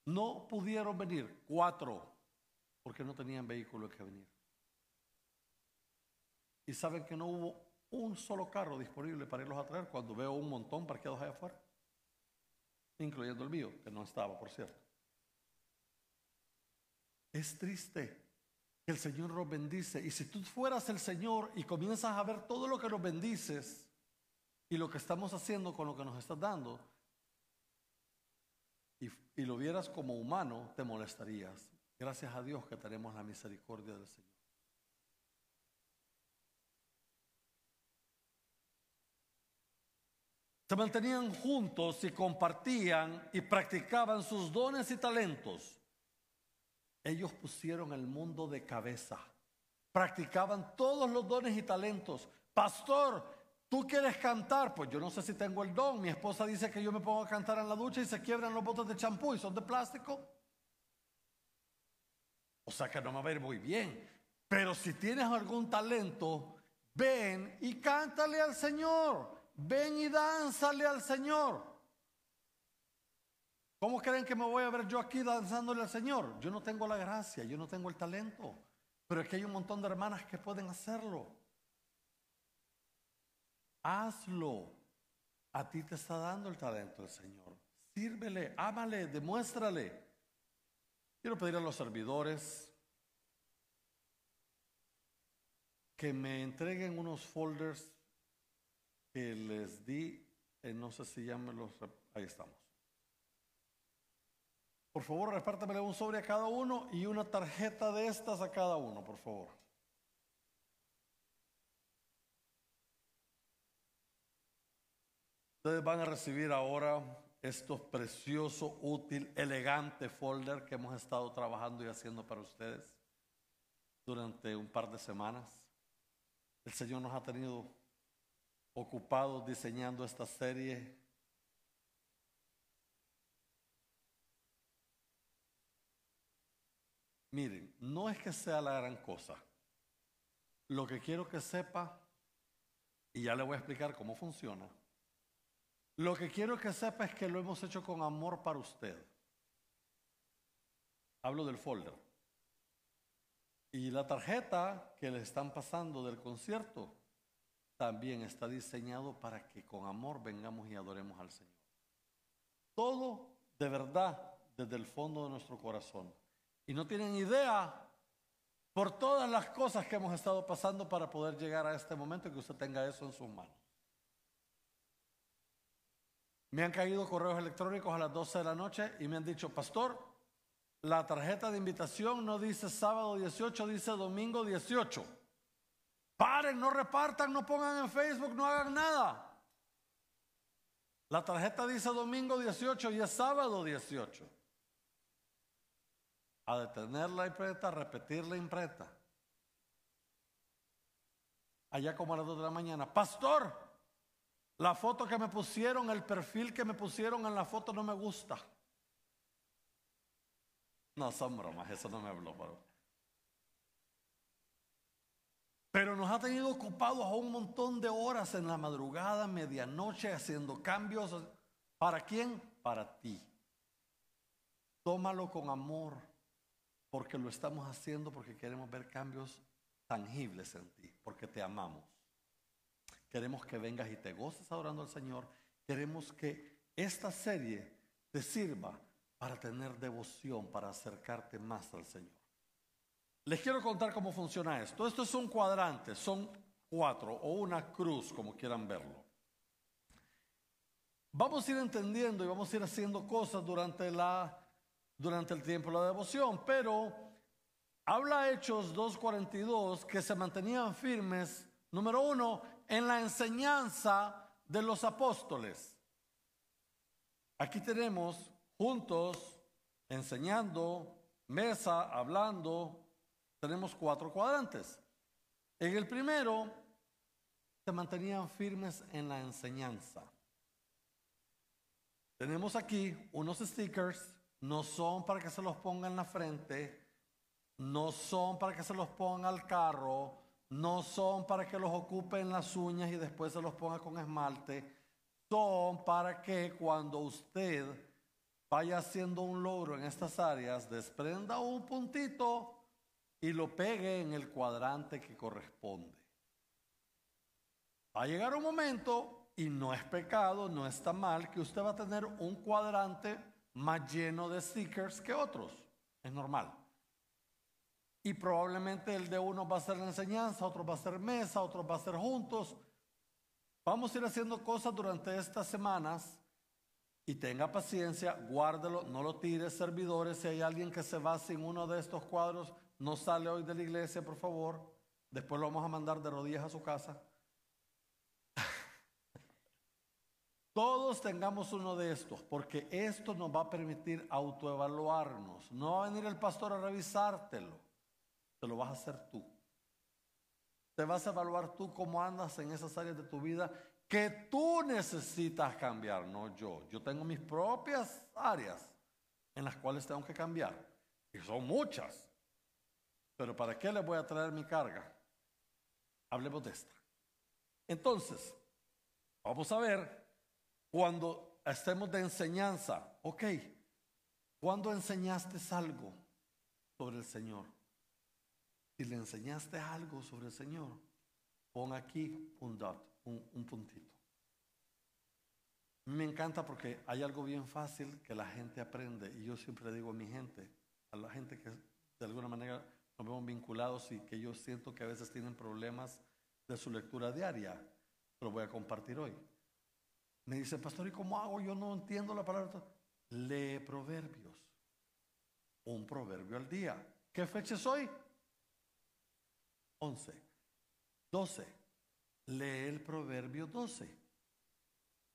No pudieron venir cuatro porque no tenían vehículo que venir. Y saben que no hubo un solo carro disponible para irlos a traer cuando veo un montón parqueados allá afuera, incluyendo el mío, que no estaba, por cierto. Es triste que el Señor nos bendice. Y si tú fueras el Señor y comienzas a ver todo lo que nos bendices y lo que estamos haciendo con lo que nos estás dando, y, lo vieras como humano, te molestarías. Gracias a Dios que tenemos la misericordia del Señor. Se mantenían juntos y compartían y practicaban sus dones y talentos. Ellos pusieron el mundo de cabeza. Practicaban todos los dones y talentos. Pastor, ¿tú quieres cantar? Pues yo no sé si tengo el don. Mi esposa dice que yo me pongo a cantar en la ducha y se quiebran los botes de champú y son de plástico. O sea que no me va a ir muy bien. Pero si tienes algún talento, ven y cántale al Señor. Ven y dánzale al Señor. ¿Cómo creen que me voy a ver yo aquí danzándole al Señor? Yo no tengo la gracia, yo no tengo el talento. Pero es que hay un montón de hermanas que pueden hacerlo. Hazlo. A ti te está dando el talento el Señor. Sírvele, ámale, demuéstrale. Quiero pedir a los servidores que me entreguen unos folders que les di, no sé si ya me los... Ahí estamos. Por favor, repártamele un sobre a cada uno y una tarjeta de estas a cada uno, por favor. Ustedes van a recibir ahora estos precioso, útil, elegante folder que hemos estado trabajando y haciendo para ustedes durante un par de semanas. El Señor nos ha tenido ocupados diseñando esta serie. Miren, no es que sea la gran cosa. Lo que quiero que sepa, y ya le voy a explicar cómo funciona, lo que quiero que sepa es que lo hemos hecho con amor para usted. Hablo del folder. Y la tarjeta que le están pasando del concierto también está diseñado para que con amor vengamos y adoremos al Señor. Todo de verdad desde el fondo de nuestro corazón. Y no tienen idea por todas las cosas que hemos estado pasando para poder llegar a este momento y que usted tenga eso en sus manos. Me han caído correos electrónicos a las 12 de la noche y me han dicho, pastor, la tarjeta de invitación no dice sábado 18, dice domingo 18. Paren, no repartan, no pongan en Facebook, no hagan nada. La tarjeta dice domingo 18 y es sábado 18. A detener la imprenta, repetir la imprenta. Allá como a las 2 de la mañana. Pastor, la foto que me pusieron, el perfil que me pusieron en la foto no me gusta. No, son bromas, eso no me habló. Pero... Pero nos ha tenido ocupados a un montón de horas en la madrugada, medianoche, haciendo cambios. ¿Para quién? Para ti. Tómalo con amor, porque lo estamos haciendo porque queremos ver cambios tangibles en ti, porque te amamos. Queremos que vengas y te goces adorando al Señor. Queremos que esta serie te sirva para tener devoción, para acercarte más al Señor. Les quiero contar cómo funciona esto. Esto es un cuadrante, son cuatro o una cruz, como quieran verlo. Vamos a ir entendiendo y vamos a ir haciendo cosas durante, la, durante el tiempo de la devoción, pero habla Hechos 2.42 que se mantenían firmes, número uno, en la enseñanza de los apóstoles. Aquí tenemos juntos, enseñando, mesa, hablando, tenemos cuatro cuadrantes. En el primero, se mantenían firmes en la enseñanza. Tenemos aquí unos stickers, no son para que se los pongan en la frente, no son para que se los pongan al carro, no son para que los ocupen las uñas y después se los ponga con esmalte, son para que cuando usted vaya haciendo un logro en estas áreas, desprenda un puntito y lo pegue en el cuadrante que corresponde. Va a llegar un momento, y no es pecado, no está mal, que usted va a tener un cuadrante más lleno de stickers que otros. Es normal. Y probablemente el de uno va a ser la enseñanza, otro va a ser mesa, otro va a ser juntos. Vamos a ir haciendo cosas durante estas semanas y tenga paciencia, guárdelo, no lo tire, servidores. Si hay alguien que se va sin uno de estos cuadros, no sale hoy de la iglesia, por favor. Después lo vamos a mandar de rodillas a su casa. *laughs* Todos tengamos uno de estos, porque esto nos va a permitir autoevaluarnos. No va a venir el pastor a revisártelo, te lo vas a hacer tú. Te vas a evaluar tú cómo andas en esas áreas de tu vida que tú necesitas cambiar, no yo. Yo tengo mis propias áreas en las cuales tengo que cambiar, y son muchas. Pero ¿para qué le voy a traer mi carga? Hablemos de esta. Entonces, vamos a ver cuando estemos de enseñanza, ok, ¿cuándo enseñaste algo sobre el Señor? Si le enseñaste algo sobre el Señor, pon aquí un dot un, puntito. Me encanta porque hay algo bien fácil que la gente aprende y yo siempre digo a mi gente, a la gente que de alguna manera nos vemos vinculados y que yo siento que a veces tienen problemas de su lectura diaria, lo voy a compartir hoy. Me dice, pastor, ¿y cómo hago? Yo no entiendo la palabra. Lee proverbios. Un proverbio al día. ¿Qué fecha es hoy? 11, 12, lee el Proverbio 12.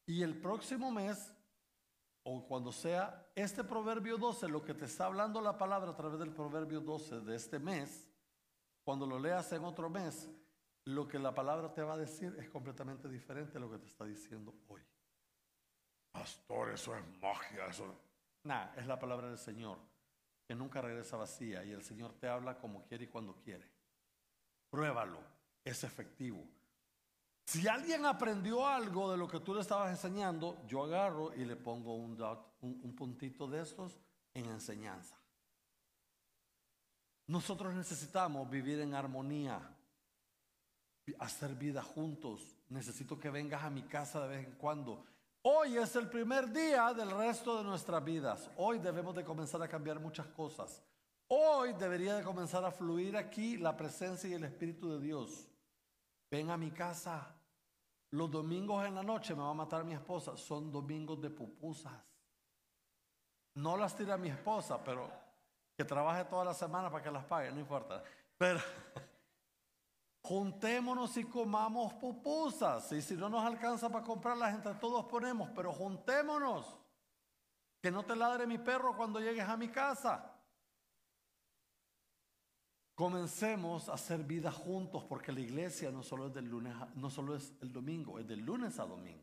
Y el próximo mes, o cuando sea este Proverbio 12, lo que te está hablando la palabra a través del Proverbio 12 de este mes, cuando lo leas en otro mes, lo que la palabra te va a decir es completamente diferente a lo que te está diciendo hoy. Pastor, eso es magia, eso. Nah, es la palabra del Señor, que nunca regresa vacía y el Señor te habla como quiere y cuando quiere. Pruébalo, es efectivo. Si alguien aprendió algo de lo que tú le estabas enseñando, yo agarro y le pongo un, un, puntito de estos en enseñanza. Nosotros necesitamos vivir en armonía, hacer vida juntos. Necesito que vengas a mi casa de vez en cuando. Hoy es el primer día del resto de nuestras vidas. Hoy debemos de comenzar a cambiar muchas cosas. Hoy debería de comenzar a fluir aquí la presencia y el Espíritu de Dios. Ven a mi casa. Los domingos en la noche me va a matar mi esposa. Son domingos de pupusas. No las tira mi esposa, pero que trabaje toda la semana para que las pague, no importa. Pero *laughs* juntémonos y comamos pupusas. Y si no nos alcanza para comprarlas, entre todos ponemos, pero juntémonos. Que no te ladre mi perro cuando llegues a mi casa. Comencemos a hacer vida juntos porque la iglesia no solo es del lunes, no solo es el domingo, es del lunes a domingo.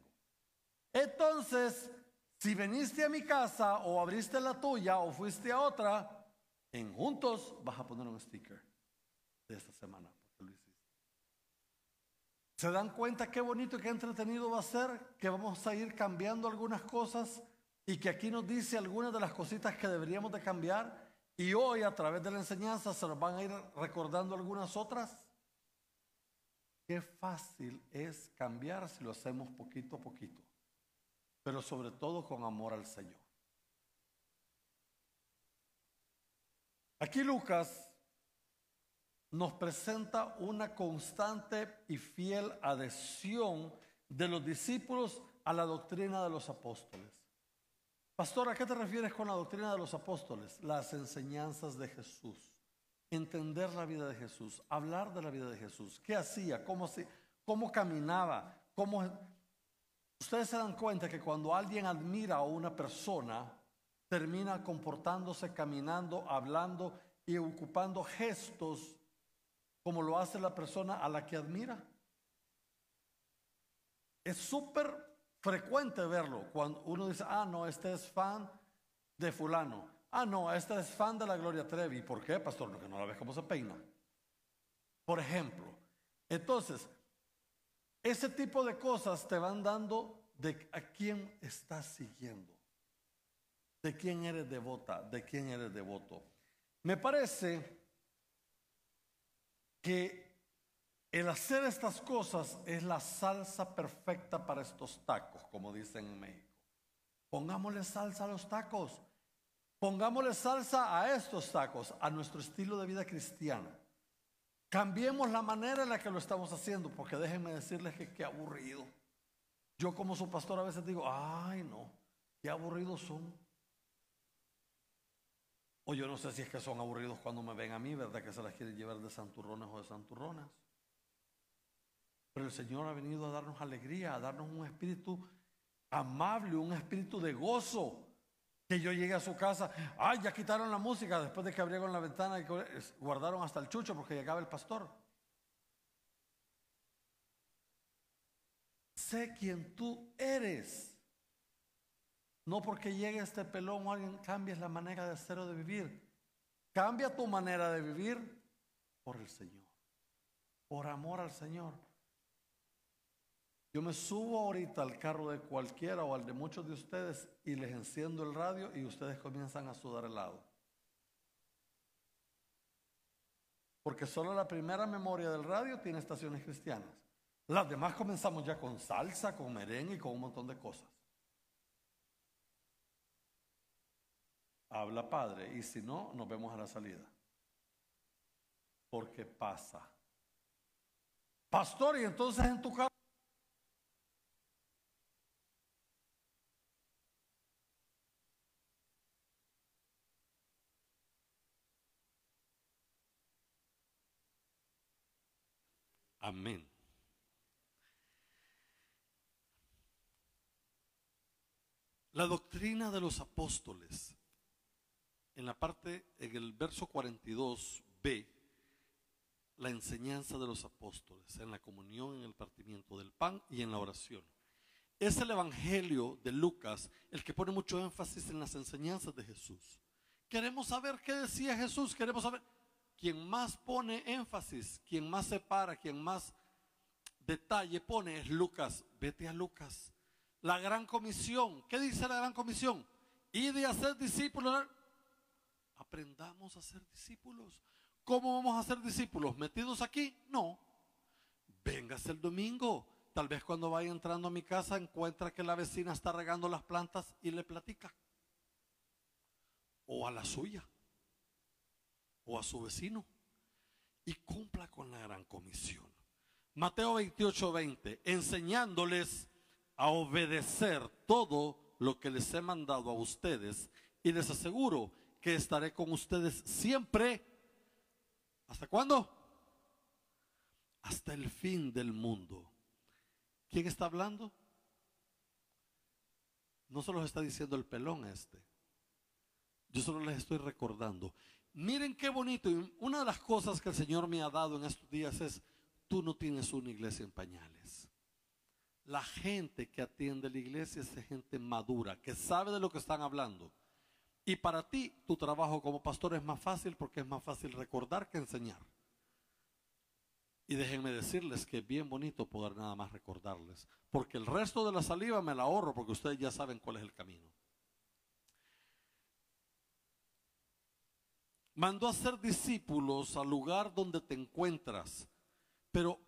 Entonces, si viniste a mi casa o abriste la tuya o fuiste a otra, en juntos vas a poner un sticker de esta semana. ¿Se dan cuenta qué bonito y qué entretenido va a ser? Que vamos a ir cambiando algunas cosas y que aquí nos dice algunas de las cositas que deberíamos de cambiar y hoy a través de la enseñanza se nos van a ir recordando algunas otras. Qué fácil es cambiar si lo hacemos poquito a poquito, pero sobre todo con amor al Señor. Aquí Lucas nos presenta una constante y fiel adhesión de los discípulos a la doctrina de los apóstoles. Pastor, ¿a qué te refieres con la doctrina de los apóstoles? Las enseñanzas de Jesús, entender la vida de Jesús, hablar de la vida de Jesús, qué hacía, cómo, cómo caminaba, cómo... Ustedes se dan cuenta que cuando alguien admira a una persona, termina comportándose, caminando, hablando y ocupando gestos como lo hace la persona a la que admira. Es súper frecuente verlo cuando uno dice, ah, no, este es fan de fulano. Ah, no, este es fan de la Gloria Trevi. ¿Por qué, pastor? Porque no la ves cómo se peina. Por ejemplo. Entonces, ese tipo de cosas te van dando de a quién estás siguiendo, de quién eres devota, de quién eres devoto. Me parece que el hacer estas cosas es la salsa perfecta para estos tacos, como dicen en México. Pongámosle salsa a los tacos. Pongámosle salsa a estos tacos, a nuestro estilo de vida cristiana. Cambiemos la manera en la que lo estamos haciendo, porque déjenme decirles que qué aburrido. Yo como su pastor a veces digo, ay no, qué aburridos son. O yo no sé si es que son aburridos cuando me ven a mí, ¿verdad? Que se las quieren llevar de santurrones o de santurronas. Pero el Señor ha venido a darnos alegría, a darnos un espíritu amable, un espíritu de gozo. Que yo llegue a su casa, ay, ya quitaron la música después de que abrieron la ventana y guardaron hasta el chucho porque llegaba el pastor. Sé quién tú eres. No porque llegue este pelón o alguien cambies la manera de hacer o de vivir. Cambia tu manera de vivir por el Señor, por amor al Señor. Yo me subo ahorita al carro de cualquiera o al de muchos de ustedes y les enciendo el radio y ustedes comienzan a sudar helado. Porque solo la primera memoria del radio tiene estaciones cristianas. Las demás comenzamos ya con salsa, con merengue y con un montón de cosas. Habla Padre y si no, nos vemos a la salida. Porque pasa. Pastor, y entonces en tu casa Amén. La doctrina de los apóstoles, en la parte, en el verso 42b, la enseñanza de los apóstoles, en la comunión, en el partimiento del pan y en la oración. Es el Evangelio de Lucas el que pone mucho énfasis en las enseñanzas de Jesús. Queremos saber qué decía Jesús, queremos saber quien más pone énfasis, quien más separa, quien más detalle pone es Lucas. Vete a Lucas. La gran comisión. ¿Qué dice la gran comisión? Y de hacer discípulos. Aprendamos a ser discípulos. ¿Cómo vamos a ser discípulos? ¿Metidos aquí? No. Véngase el domingo. Tal vez cuando vaya entrando a mi casa encuentra que la vecina está regando las plantas y le platica. O a la suya o a su vecino y cumpla con la gran comisión. Mateo 28, 20, enseñándoles a obedecer todo lo que les he mandado a ustedes y les aseguro que estaré con ustedes siempre. ¿Hasta cuándo? Hasta el fin del mundo. ¿Quién está hablando? No se los está diciendo el pelón este. Yo solo les estoy recordando. Miren qué bonito. una de las cosas que el Señor me ha dado en estos días es, tú no tienes una iglesia en pañales. La gente que atiende la iglesia es gente madura, que sabe de lo que están hablando. Y para ti, tu trabajo como pastor es más fácil porque es más fácil recordar que enseñar. Y déjenme decirles que es bien bonito poder nada más recordarles, porque el resto de la saliva me la ahorro porque ustedes ya saben cuál es el camino. Mandó a ser discípulos al lugar donde te encuentras. Pero,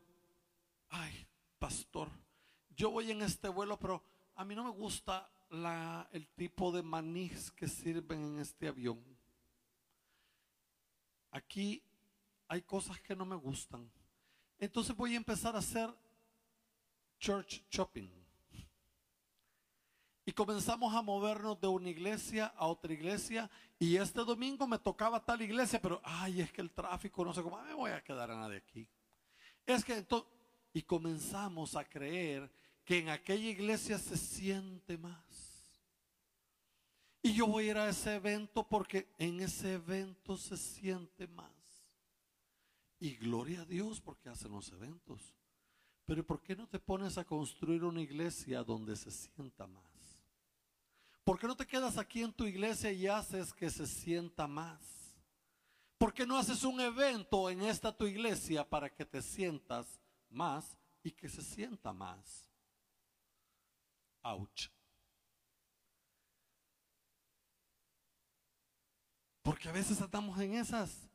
ay, pastor, yo voy en este vuelo, pero a mí no me gusta la, el tipo de manís que sirven en este avión. Aquí hay cosas que no me gustan. Entonces voy a empezar a hacer church shopping. Y comenzamos a movernos de una iglesia a otra iglesia. Y este domingo me tocaba tal iglesia, pero ay, es que el tráfico, no sé cómo, me voy a quedar a nadie aquí. Es que entonces, y comenzamos a creer que en aquella iglesia se siente más. Y yo voy a ir a ese evento porque en ese evento se siente más. Y gloria a Dios porque hacen los eventos. Pero ¿por qué no te pones a construir una iglesia donde se sienta más? ¿Por qué no te quedas aquí en tu iglesia y haces que se sienta más? ¿Por qué no haces un evento en esta tu iglesia para que te sientas más y que se sienta más? Ouch. Porque a veces estamos en esas.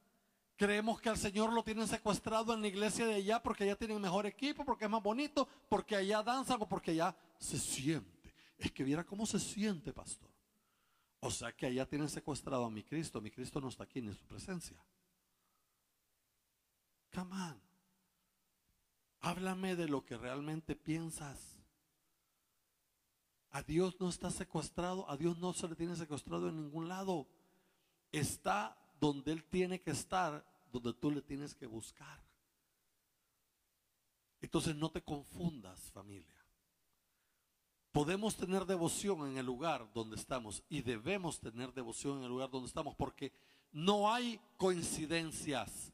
Creemos que al Señor lo tienen secuestrado en la iglesia de allá porque allá tienen mejor equipo, porque es más bonito, porque allá danzan o porque allá se sienten. Es que viera cómo se siente, pastor. O sea que allá tienen secuestrado a mi Cristo. Mi Cristo no está aquí en su presencia. Come on. Háblame de lo que realmente piensas. A Dios no está secuestrado, a Dios no se le tiene secuestrado en ningún lado. Está donde Él tiene que estar, donde tú le tienes que buscar. Entonces no te confundas, familia. Podemos tener devoción en el lugar donde estamos y debemos tener devoción en el lugar donde estamos porque no hay coincidencias,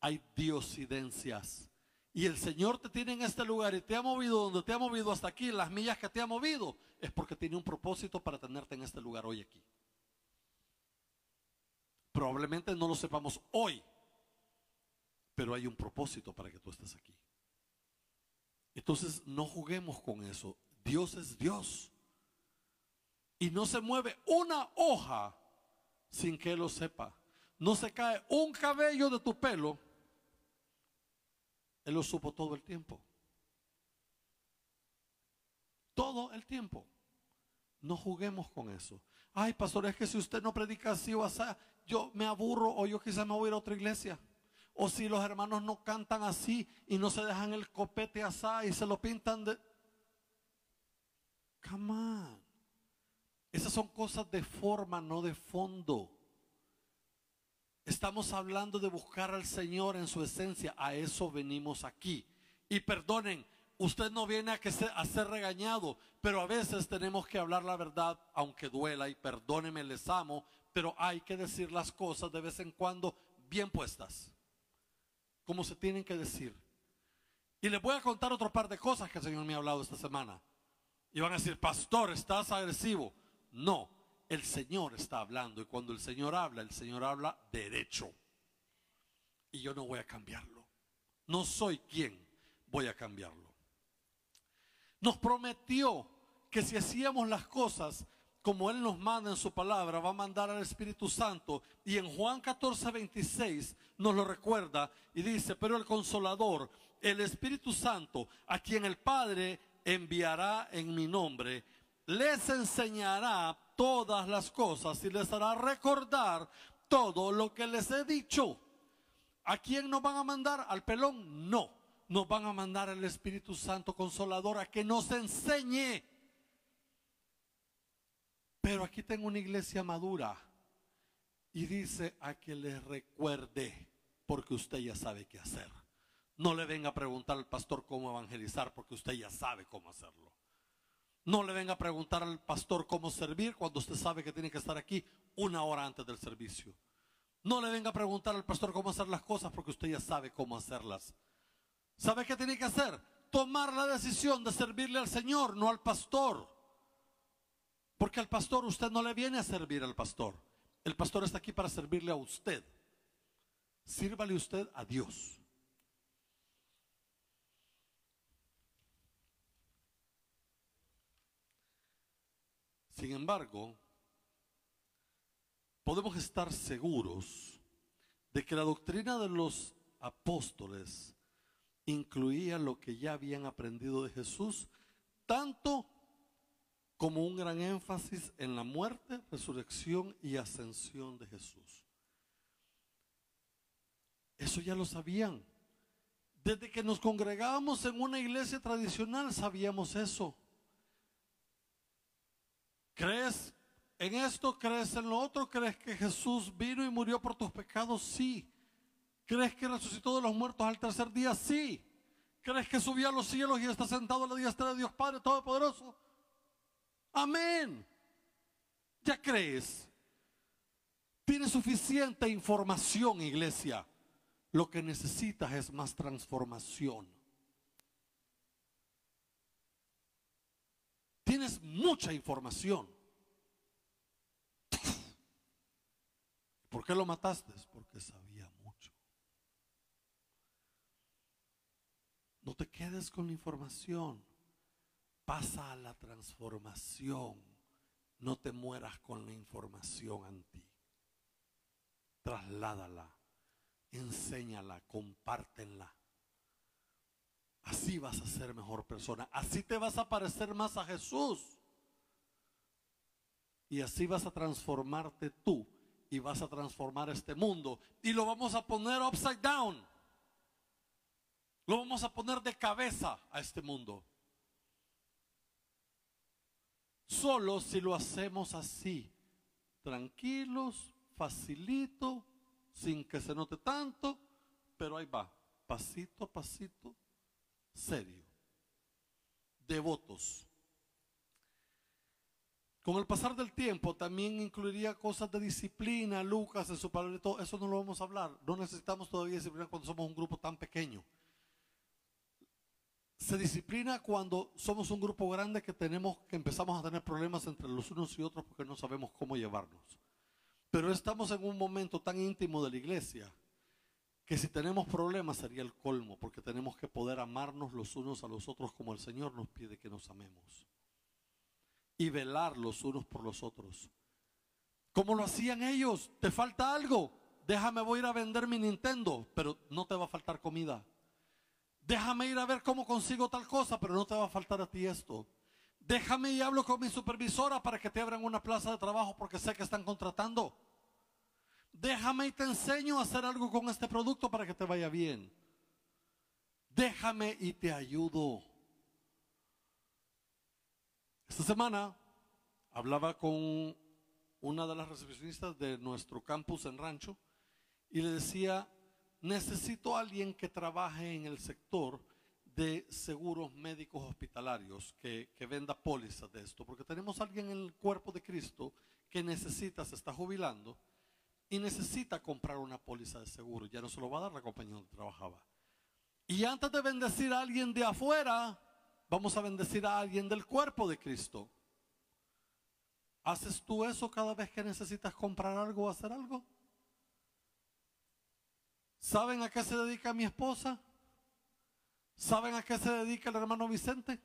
hay diosidencias. Y el Señor te tiene en este lugar y te ha movido donde te ha movido hasta aquí, las millas que te ha movido, es porque tiene un propósito para tenerte en este lugar hoy aquí. Probablemente no lo sepamos hoy, pero hay un propósito para que tú estés aquí. Entonces no juguemos con eso. Dios es Dios. Y no se mueve una hoja sin que Él lo sepa. No se cae un cabello de tu pelo él lo supo todo el tiempo. Todo el tiempo. No juguemos con eso. Ay, pastor, es que si usted no predica así o así, yo me aburro o yo quizás me voy a ir a otra iglesia. O si los hermanos no cantan así y no se dejan el copete así y se lo pintan de... Come on. Esas son cosas de forma, no de fondo. Estamos hablando de buscar al Señor en su esencia. A eso venimos aquí. Y perdonen, usted no viene a, que a ser regañado, pero a veces tenemos que hablar la verdad, aunque duela. Y perdóneme, les amo, pero hay que decir las cosas de vez en cuando bien puestas, como se tienen que decir. Y les voy a contar otro par de cosas que el Señor me ha hablado esta semana. Y van a decir, pastor, estás agresivo. No, el Señor está hablando y cuando el Señor habla, el Señor habla derecho. Y yo no voy a cambiarlo. No soy quien voy a cambiarlo. Nos prometió que si hacíamos las cosas como Él nos manda en su palabra, va a mandar al Espíritu Santo. Y en Juan 14, 26 nos lo recuerda y dice, pero el consolador, el Espíritu Santo, a quien el Padre enviará en mi nombre, les enseñará todas las cosas y les hará recordar todo lo que les he dicho. ¿A quién nos van a mandar? ¿Al pelón? No. Nos van a mandar al Espíritu Santo Consolador a que nos enseñe. Pero aquí tengo una iglesia madura y dice a que les recuerde porque usted ya sabe qué hacer. No le venga a preguntar al pastor cómo evangelizar porque usted ya sabe cómo hacerlo. No le venga a preguntar al pastor cómo servir cuando usted sabe que tiene que estar aquí una hora antes del servicio. No le venga a preguntar al pastor cómo hacer las cosas porque usted ya sabe cómo hacerlas. ¿Sabe qué tiene que hacer? Tomar la decisión de servirle al Señor, no al pastor. Porque al pastor usted no le viene a servir al pastor. El pastor está aquí para servirle a usted. Sírvale usted a Dios. Sin embargo, podemos estar seguros de que la doctrina de los apóstoles incluía lo que ya habían aprendido de Jesús, tanto como un gran énfasis en la muerte, resurrección y ascensión de Jesús. Eso ya lo sabían. Desde que nos congregábamos en una iglesia tradicional sabíamos eso. ¿Crees en esto? ¿Crees en lo otro? ¿Crees que Jesús vino y murió por tus pecados? Sí. ¿Crees que resucitó de los muertos al tercer día? Sí. ¿Crees que subió a los cielos y está sentado a la diestra de Dios Padre Todopoderoso? Amén. ¿Ya crees? Tienes suficiente información, iglesia. Lo que necesitas es más transformación. Tienes mucha información. ¿Por qué lo mataste? Porque sabía mucho. No te quedes con la información. Pasa a la transformación. No te mueras con la información en ti. Trasládala, enséñala, compártenla. Así vas a ser mejor persona. Así te vas a parecer más a Jesús. Y así vas a transformarte tú y vas a transformar este mundo. Y lo vamos a poner upside down. Lo vamos a poner de cabeza a este mundo. Solo si lo hacemos así, tranquilos, facilito, sin que se note tanto, pero ahí va, pasito a pasito, serio. Devotos. Con el pasar del tiempo también incluiría cosas de disciplina, Lucas en su palabra, todo eso no lo vamos a hablar. No necesitamos todavía disciplina cuando somos un grupo tan pequeño. Se disciplina cuando somos un grupo grande que tenemos que empezamos a tener problemas entre los unos y otros porque no sabemos cómo llevarnos. Pero estamos en un momento tan íntimo de la iglesia que si tenemos problemas sería el colmo porque tenemos que poder amarnos los unos a los otros como el Señor nos pide que nos amemos y velar los unos por los otros. Como lo hacían ellos, te falta algo, déjame voy a ir a vender mi Nintendo, pero no te va a faltar comida. Déjame ir a ver cómo consigo tal cosa, pero no te va a faltar a ti esto. Déjame y hablo con mi supervisora para que te abran una plaza de trabajo porque sé que están contratando. Déjame y te enseño a hacer algo con este producto para que te vaya bien. Déjame y te ayudo. Esta semana hablaba con una de las recepcionistas de nuestro campus en Rancho y le decía, necesito alguien que trabaje en el sector de seguros médicos hospitalarios, que, venda pólizas de esto, porque tenemos alguien en el cuerpo de Cristo que necesita, se está jubilando y necesita comprar una póliza de seguro, ya no se lo va a dar la compañía donde trabajaba. Y antes de bendecir a alguien de afuera, vamos a bendecir a alguien del cuerpo de Cristo. ¿Haces tú eso cada vez que necesitas comprar algo o hacer algo? ¿Saben a qué se dedica mi esposa? ¿Saben a qué se dedica el hermano Vicente?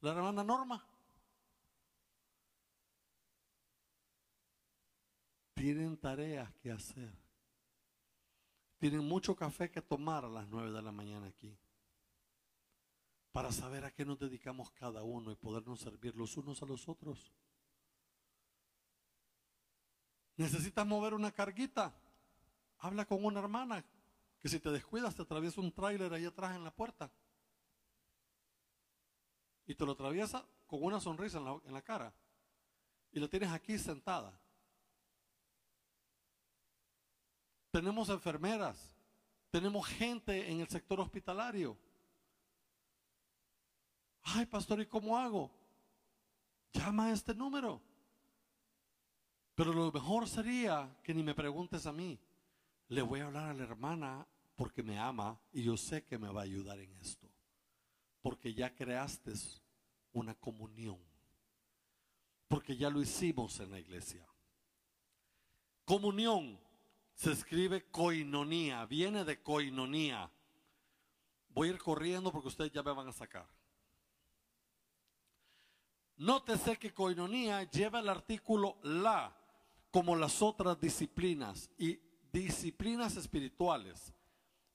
La hermana Norma. Tienen tareas que hacer. Tienen mucho café que tomar a las nueve de la mañana aquí. Para saber a qué nos dedicamos cada uno y podernos servir los unos a los otros. ¿Necesitas mover una carguita? Habla con una hermana que si te descuidas te atraviesa un tráiler ahí atrás en la puerta. Y te lo atraviesa con una sonrisa en la, en la cara. Y la tienes aquí sentada. Tenemos enfermeras. Tenemos gente en el sector hospitalario. Ay, pastor, ¿y cómo hago? Llama a este número. Pero lo mejor sería que ni me preguntes a mí le voy a hablar a la hermana porque me ama y yo sé que me va a ayudar en esto. Porque ya creaste una comunión. Porque ya lo hicimos en la iglesia. Comunión se escribe coinonía, viene de coinonía. Voy a ir corriendo porque ustedes ya me van a sacar. Nótese que coinonía lleva el artículo la como las otras disciplinas y disciplinas espirituales,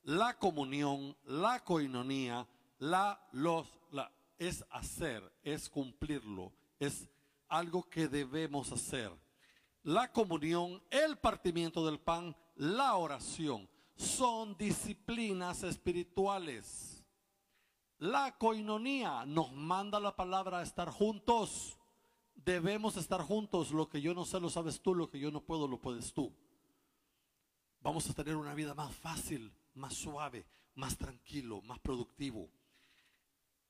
la comunión, la coinonía, la los la es hacer, es cumplirlo, es algo que debemos hacer. La comunión, el partimiento del pan, la oración son disciplinas espirituales. La coinonía nos manda la palabra a estar juntos. Debemos estar juntos. Lo que yo no sé lo sabes tú, lo que yo no puedo lo puedes tú vamos a tener una vida más fácil, más suave, más tranquilo, más productivo.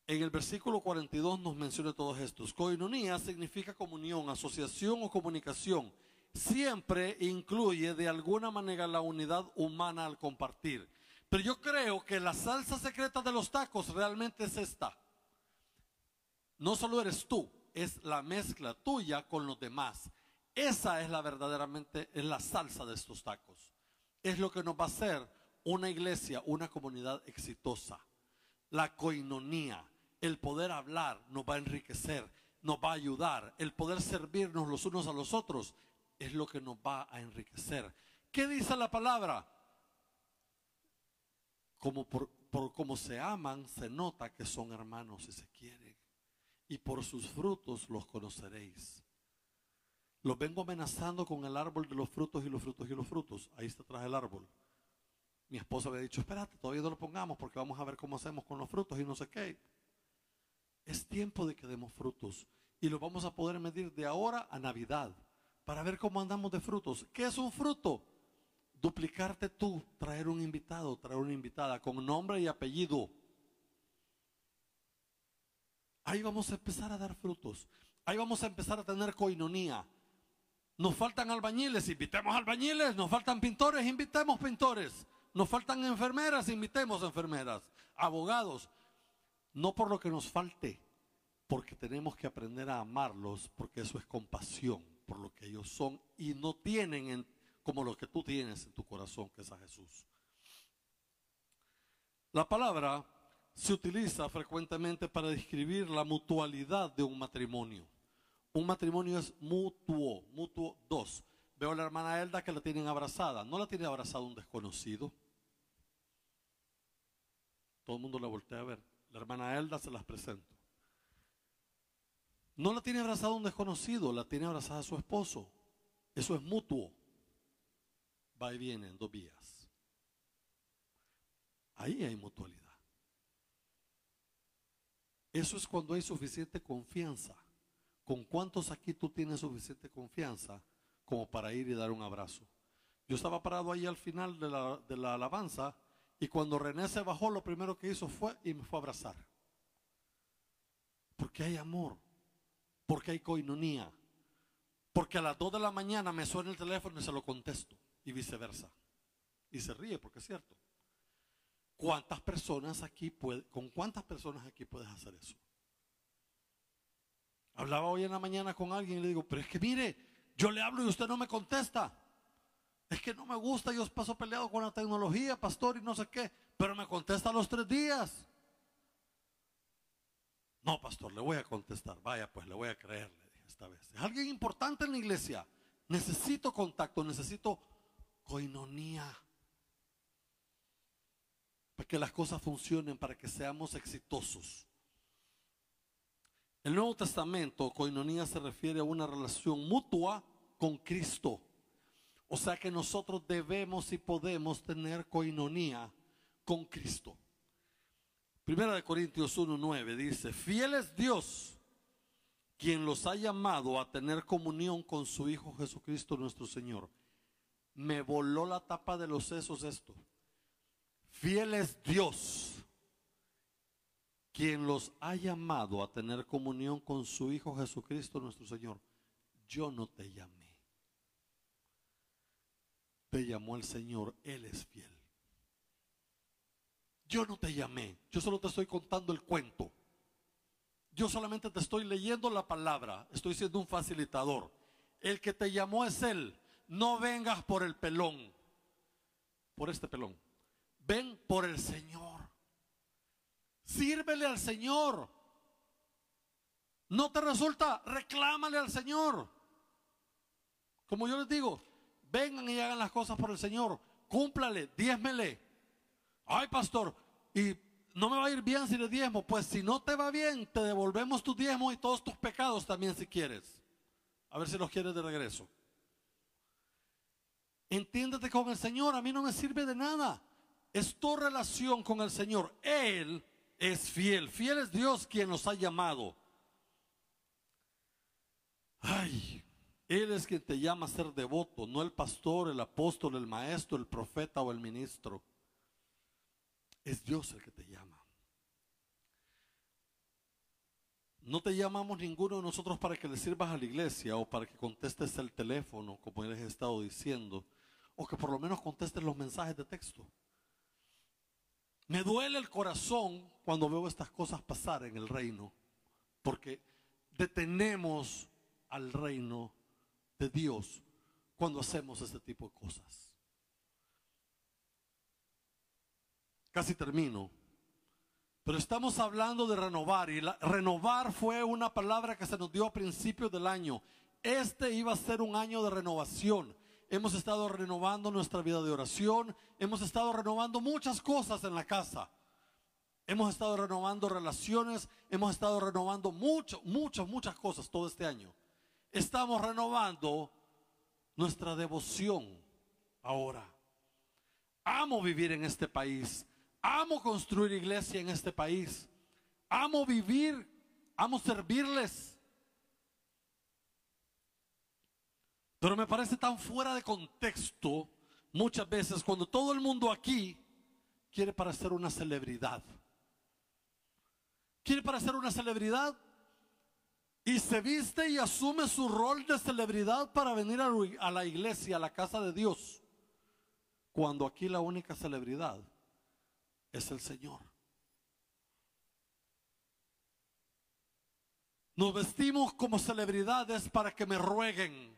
En el versículo 42 nos menciona todos estos. Coinonía significa comunión, asociación o comunicación. Siempre incluye de alguna manera la unidad humana al compartir. Pero yo creo que la salsa secreta de los tacos realmente es esta. No solo eres tú, es la mezcla tuya con los demás. Esa es la verdaderamente, es la salsa de estos tacos es lo que nos va a hacer una iglesia, una comunidad exitosa. La coinonía, el poder hablar nos va a enriquecer, nos va a ayudar. El poder servirnos los unos a los otros es lo que nos va a enriquecer. ¿Qué dice la palabra? Como por, por como se aman, se nota que son hermanos y se quieren. Y por sus frutos los conoceréis. Los vengo amenazando con el árbol de los frutos y los frutos y los frutos. Ahí está atrás el árbol. Mi esposa había dicho, espérate, todavía no lo pongamos porque vamos a ver cómo hacemos con los frutos y no sé qué. Es tiempo de que demos frutos y lo vamos a poder medir de ahora a Navidad para ver cómo andamos de frutos. ¿Qué es un fruto? Duplicarte tú, traer un invitado, traer una invitada con nombre y apellido. Ahí vamos a empezar a dar frutos. Ahí vamos a empezar a tener coinonía. Nos faltan albañiles, invitemos albañiles. Nos faltan pintores, invitemos pintores. Nos faltan enfermeras, invitemos enfermeras. Abogados, no por lo que nos falte, porque tenemos que aprender a amarlos, porque eso es compasión por lo que ellos son y no tienen como lo que tú tienes en tu corazón, que es a Jesús. La palabra se utiliza frecuentemente para describir la mutualidad de un matrimonio. Un matrimonio es mutuo, mutuo dos. Veo a la hermana Elda que la tienen abrazada. No la tiene abrazada un desconocido. Todo el mundo la voltea a ver. La hermana Elda se las presento. No la tiene abrazada un desconocido, la tiene abrazada su esposo. Eso es mutuo. Va y viene en dos vías. Ahí hay mutualidad. Eso es cuando hay suficiente confianza. ¿Con cuántos aquí tú tienes suficiente confianza como para ir y dar un abrazo? Yo estaba parado ahí al final de la, de la alabanza y cuando René se bajó, lo primero que hizo fue y me fue a abrazar. Porque hay amor, porque hay coinonía, porque a las 2 de la mañana me suena el teléfono y se lo contesto, y viceversa. Y se ríe porque es cierto. ¿Cuántas personas aquí puede, con cuántas personas aquí puedes hacer eso? Hablaba hoy en la mañana con alguien y le digo, pero es que mire, yo le hablo y usted no me contesta. Es que no me gusta, yo paso peleado con la tecnología, pastor, y no sé qué, pero me contesta a los tres días. No, pastor, le voy a contestar. Vaya, pues le voy a creer, le dije esta vez. Es alguien importante en la iglesia. Necesito contacto, necesito coinonía. Para que las cosas funcionen, para que seamos exitosos. El Nuevo Testamento, coinonía se refiere a una relación mutua con Cristo. O sea que nosotros debemos y podemos tener coinonía con Cristo. Primera de Corintios 1:9 dice, "Fiel es Dios, quien los ha llamado a tener comunión con su Hijo Jesucristo nuestro Señor." Me voló la tapa de los sesos esto. Fiel es Dios, quien los ha llamado a tener comunión con su Hijo Jesucristo nuestro Señor. Yo no te llamé te llamó el Señor, Él es fiel. Yo no te llamé, yo solo te estoy contando el cuento. Yo solamente te estoy leyendo la palabra, estoy siendo un facilitador. El que te llamó es Él. No vengas por el pelón, por este pelón. Ven por el Señor. Sírvele al Señor. No te resulta, reclámale al Señor. Como yo les digo, vengan y hagan las cosas por el Señor. Cúmplale, diezmele. Ay, pastor, y no me va a ir bien si le diezmo. Pues si no te va bien, te devolvemos tu diezmo y todos tus pecados también si quieres. A ver si los quieres de regreso. Entiéndete con el Señor, a mí no me sirve de nada. Es tu relación con el Señor. Él es fiel. Fiel es Dios quien nos ha llamado. Ay, él es quien te llama a ser devoto, no el pastor, el apóstol, el maestro, el profeta o el ministro. Es Dios el que te llama. No te llamamos ninguno de nosotros para que le sirvas a la iglesia o para que contestes el teléfono, como les he estado diciendo, o que por lo menos contestes los mensajes de texto. Me duele el corazón cuando veo estas cosas pasar en el reino, porque detenemos al reino de Dios cuando hacemos este tipo de cosas. Casi termino. Pero estamos hablando de renovar y renovar fue una palabra que se nos dio a principios del año. Este iba a ser un año de renovación. Hemos estado renovando nuestra vida de oración, hemos estado renovando muchas cosas en la casa. Hemos estado renovando relaciones, hemos estado renovando mucho, muchas, muchas cosas todo este año. estamos renovando nuestra devoción ahora. Amo vivir en este país. Amo construir iglesia en este país. Amo vivir, amo servirles. Pero me parece tan fuera de contexto muchas veces cuando todo el mundo aquí quiere parecer una celebridad. Quiere parecer una celebridad y se viste y asume su rol de celebridad para venir a la iglesia, a la casa de Dios. Cuando aquí la única celebridad es el Señor. Nos vestimos como celebridades para que me rueguen,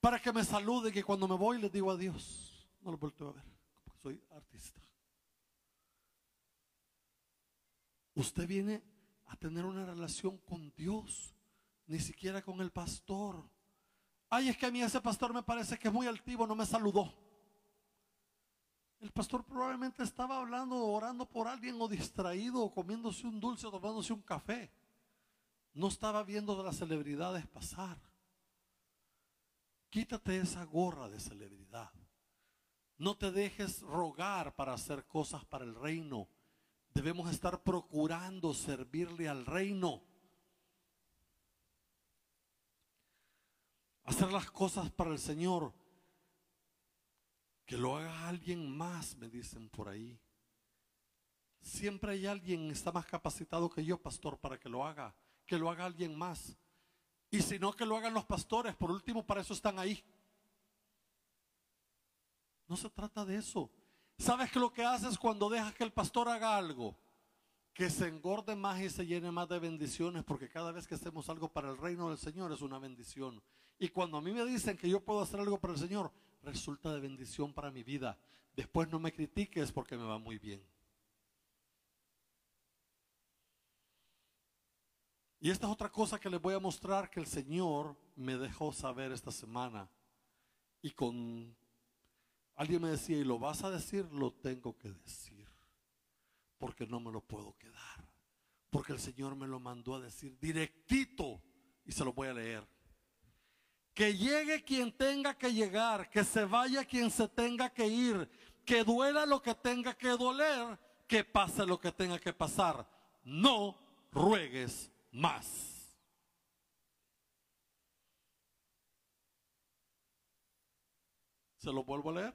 para que me saluden y cuando me voy les digo adiós. No lo vuelvo a ver, porque soy artista. Usted viene a tener una relación con Dios, ni siquiera con el pastor. Ay, es que a mí ese pastor me parece que es muy altivo, no me saludó. El pastor probablemente estaba hablando, orando por alguien o distraído, o comiéndose un dulce o tomándose un café. No estaba viendo las celebridades pasar. Quítate esa gorra de celebridad. No te dejes rogar para hacer cosas para el reino. Debemos estar procurando servirle al reino. Hacer las cosas para el Señor. Que lo haga alguien más, me dicen por ahí. Siempre hay alguien que está más capacitado que yo, pastor, para que lo haga que lo haga alguien más. Y si no, que lo hagan los pastores. Por último, para eso están ahí. No se trata de eso. ¿Sabes que lo que haces cuando dejas que el pastor haga algo? Que se engorde más y se llene más de bendiciones, porque cada vez que hacemos algo para el reino del Señor es una bendición. Y cuando a mí me dicen que yo puedo hacer algo para el Señor, resulta de bendición para mi vida. Después no me critiques porque me va muy bien. Y esta es otra cosa que les voy a mostrar que el Señor me dejó saber esta semana. Y con alguien me decía, ¿y lo vas a decir? Lo tengo que decir. Porque no me lo puedo quedar. Porque el Señor me lo mandó a decir directito. Y se lo voy a leer. Que llegue quien tenga que llegar, que se vaya quien se tenga que ir, que duela lo que tenga que doler, que pase lo que tenga que pasar. No ruegues más. Se lo vuelvo a leer.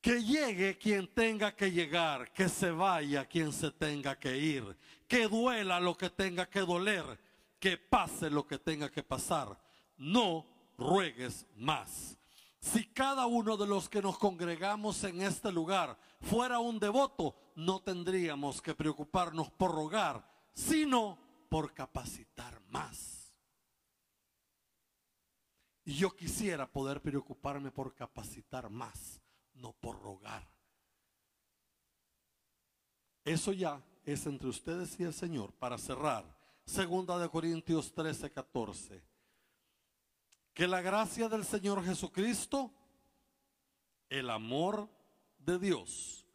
Que llegue quien tenga que llegar, que se vaya quien se tenga que ir, que duela lo que tenga que doler, que pase lo que tenga que pasar. No ruegues más. Si cada uno de los que nos congregamos en este lugar fuera un devoto, no tendríamos que preocuparnos por rogar, sino por capacitar más. Y yo quisiera poder preocuparme por capacitar más, no por rogar. Eso ya es entre ustedes y el Señor. Para cerrar, segunda de Corintios 13, 14. Que la gracia del Señor Jesucristo, el amor de Dios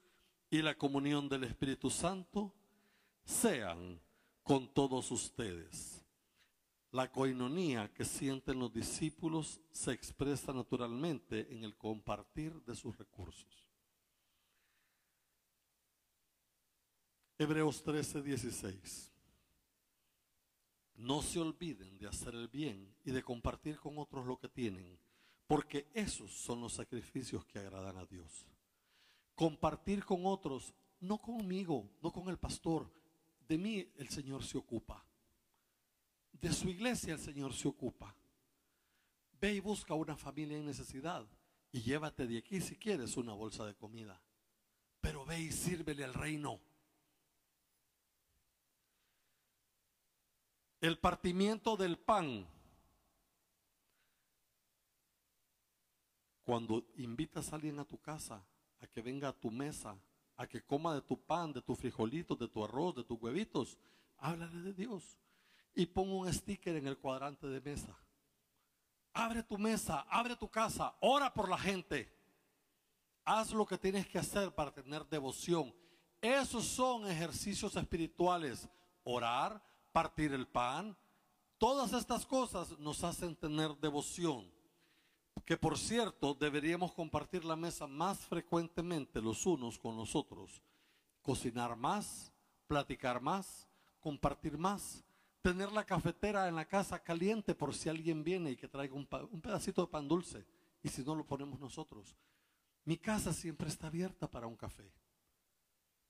y la comunión del Espíritu Santo sean con todos ustedes. La coinonía que sienten los discípulos se expresa naturalmente en el compartir de sus recursos. Hebreos 13, 16. No se olviden de hacer el bien y de compartir con otros lo que tienen, porque esos son los sacrificios que agradan a Dios compartir con otros, no conmigo, no con el pastor. De mí el Señor se ocupa. De su iglesia el Señor se ocupa. Ve y busca una familia en necesidad y llévate de aquí si quieres una bolsa de comida. Pero ve y sírvele al reino. El partimiento del pan. Cuando invitas a alguien a tu casa, a que venga a tu mesa, a que coma de tu pan, de tus frijolitos, de tu arroz, de tus huevitos. Háblale de Dios. Y pon un sticker en el cuadrante de mesa. Abre tu mesa, abre tu casa, ora por la gente. Haz lo que tienes que hacer para tener devoción. Esos son ejercicios espirituales. Orar, partir el pan, Todas estas cosas nos hacen tener devoción, que por cierto deberíamos compartir la mesa más frecuentemente los unos con los otros, cocinar más, platicar más, compartir más, tener la cafetera en la casa caliente por si alguien viene y que traiga un, pedacito de pan dulce y si no lo ponemos nosotros. Mi casa siempre está abierta para un café.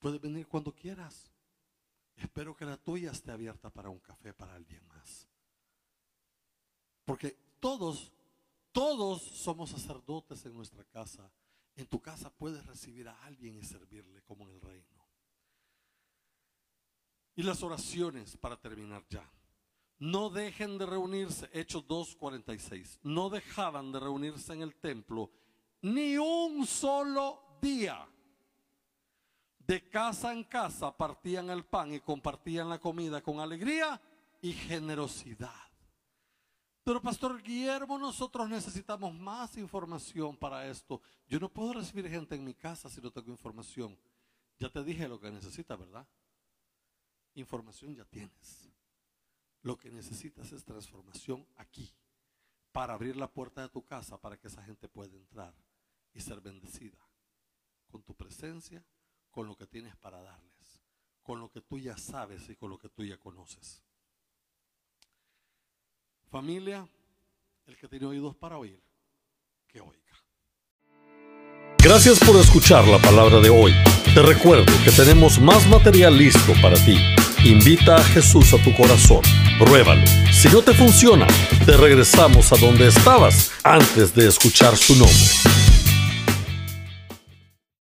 Puedes venir cuando quieras. Espero que la tuya esté abierta para un café para alguien más. Porque todos, todos somos sacerdotes en nuestra casa. En tu casa puedes recibir a alguien y servirle como en el reino. Y las oraciones para terminar ya. No dejen de reunirse, Hechos 2.46. No dejaban de reunirse en el templo ni un solo día. De casa en casa partían el pan y compartían la comida con alegría y generosidad. Pero Pastor Guillermo, nosotros necesitamos más información para esto. Yo no puedo recibir gente en mi casa si no tengo información. Ya te dije lo que necesitas, ¿verdad? Información ya tienes. Lo que necesitas es transformación aquí, para abrir la puerta de tu casa para que esa gente pueda entrar y ser bendecida con tu presencia, con lo que tienes para darles, con lo que tú ya sabes y con lo que tú ya conoces. Familia, el que tiene oídos para oír, que oiga. Gracias por escuchar la palabra de hoy. Te recuerdo que tenemos más material listo para ti. Invita a Jesús a tu corazón. Pruébalo. Si no te funciona, te regresamos a donde estabas antes de escuchar su nombre.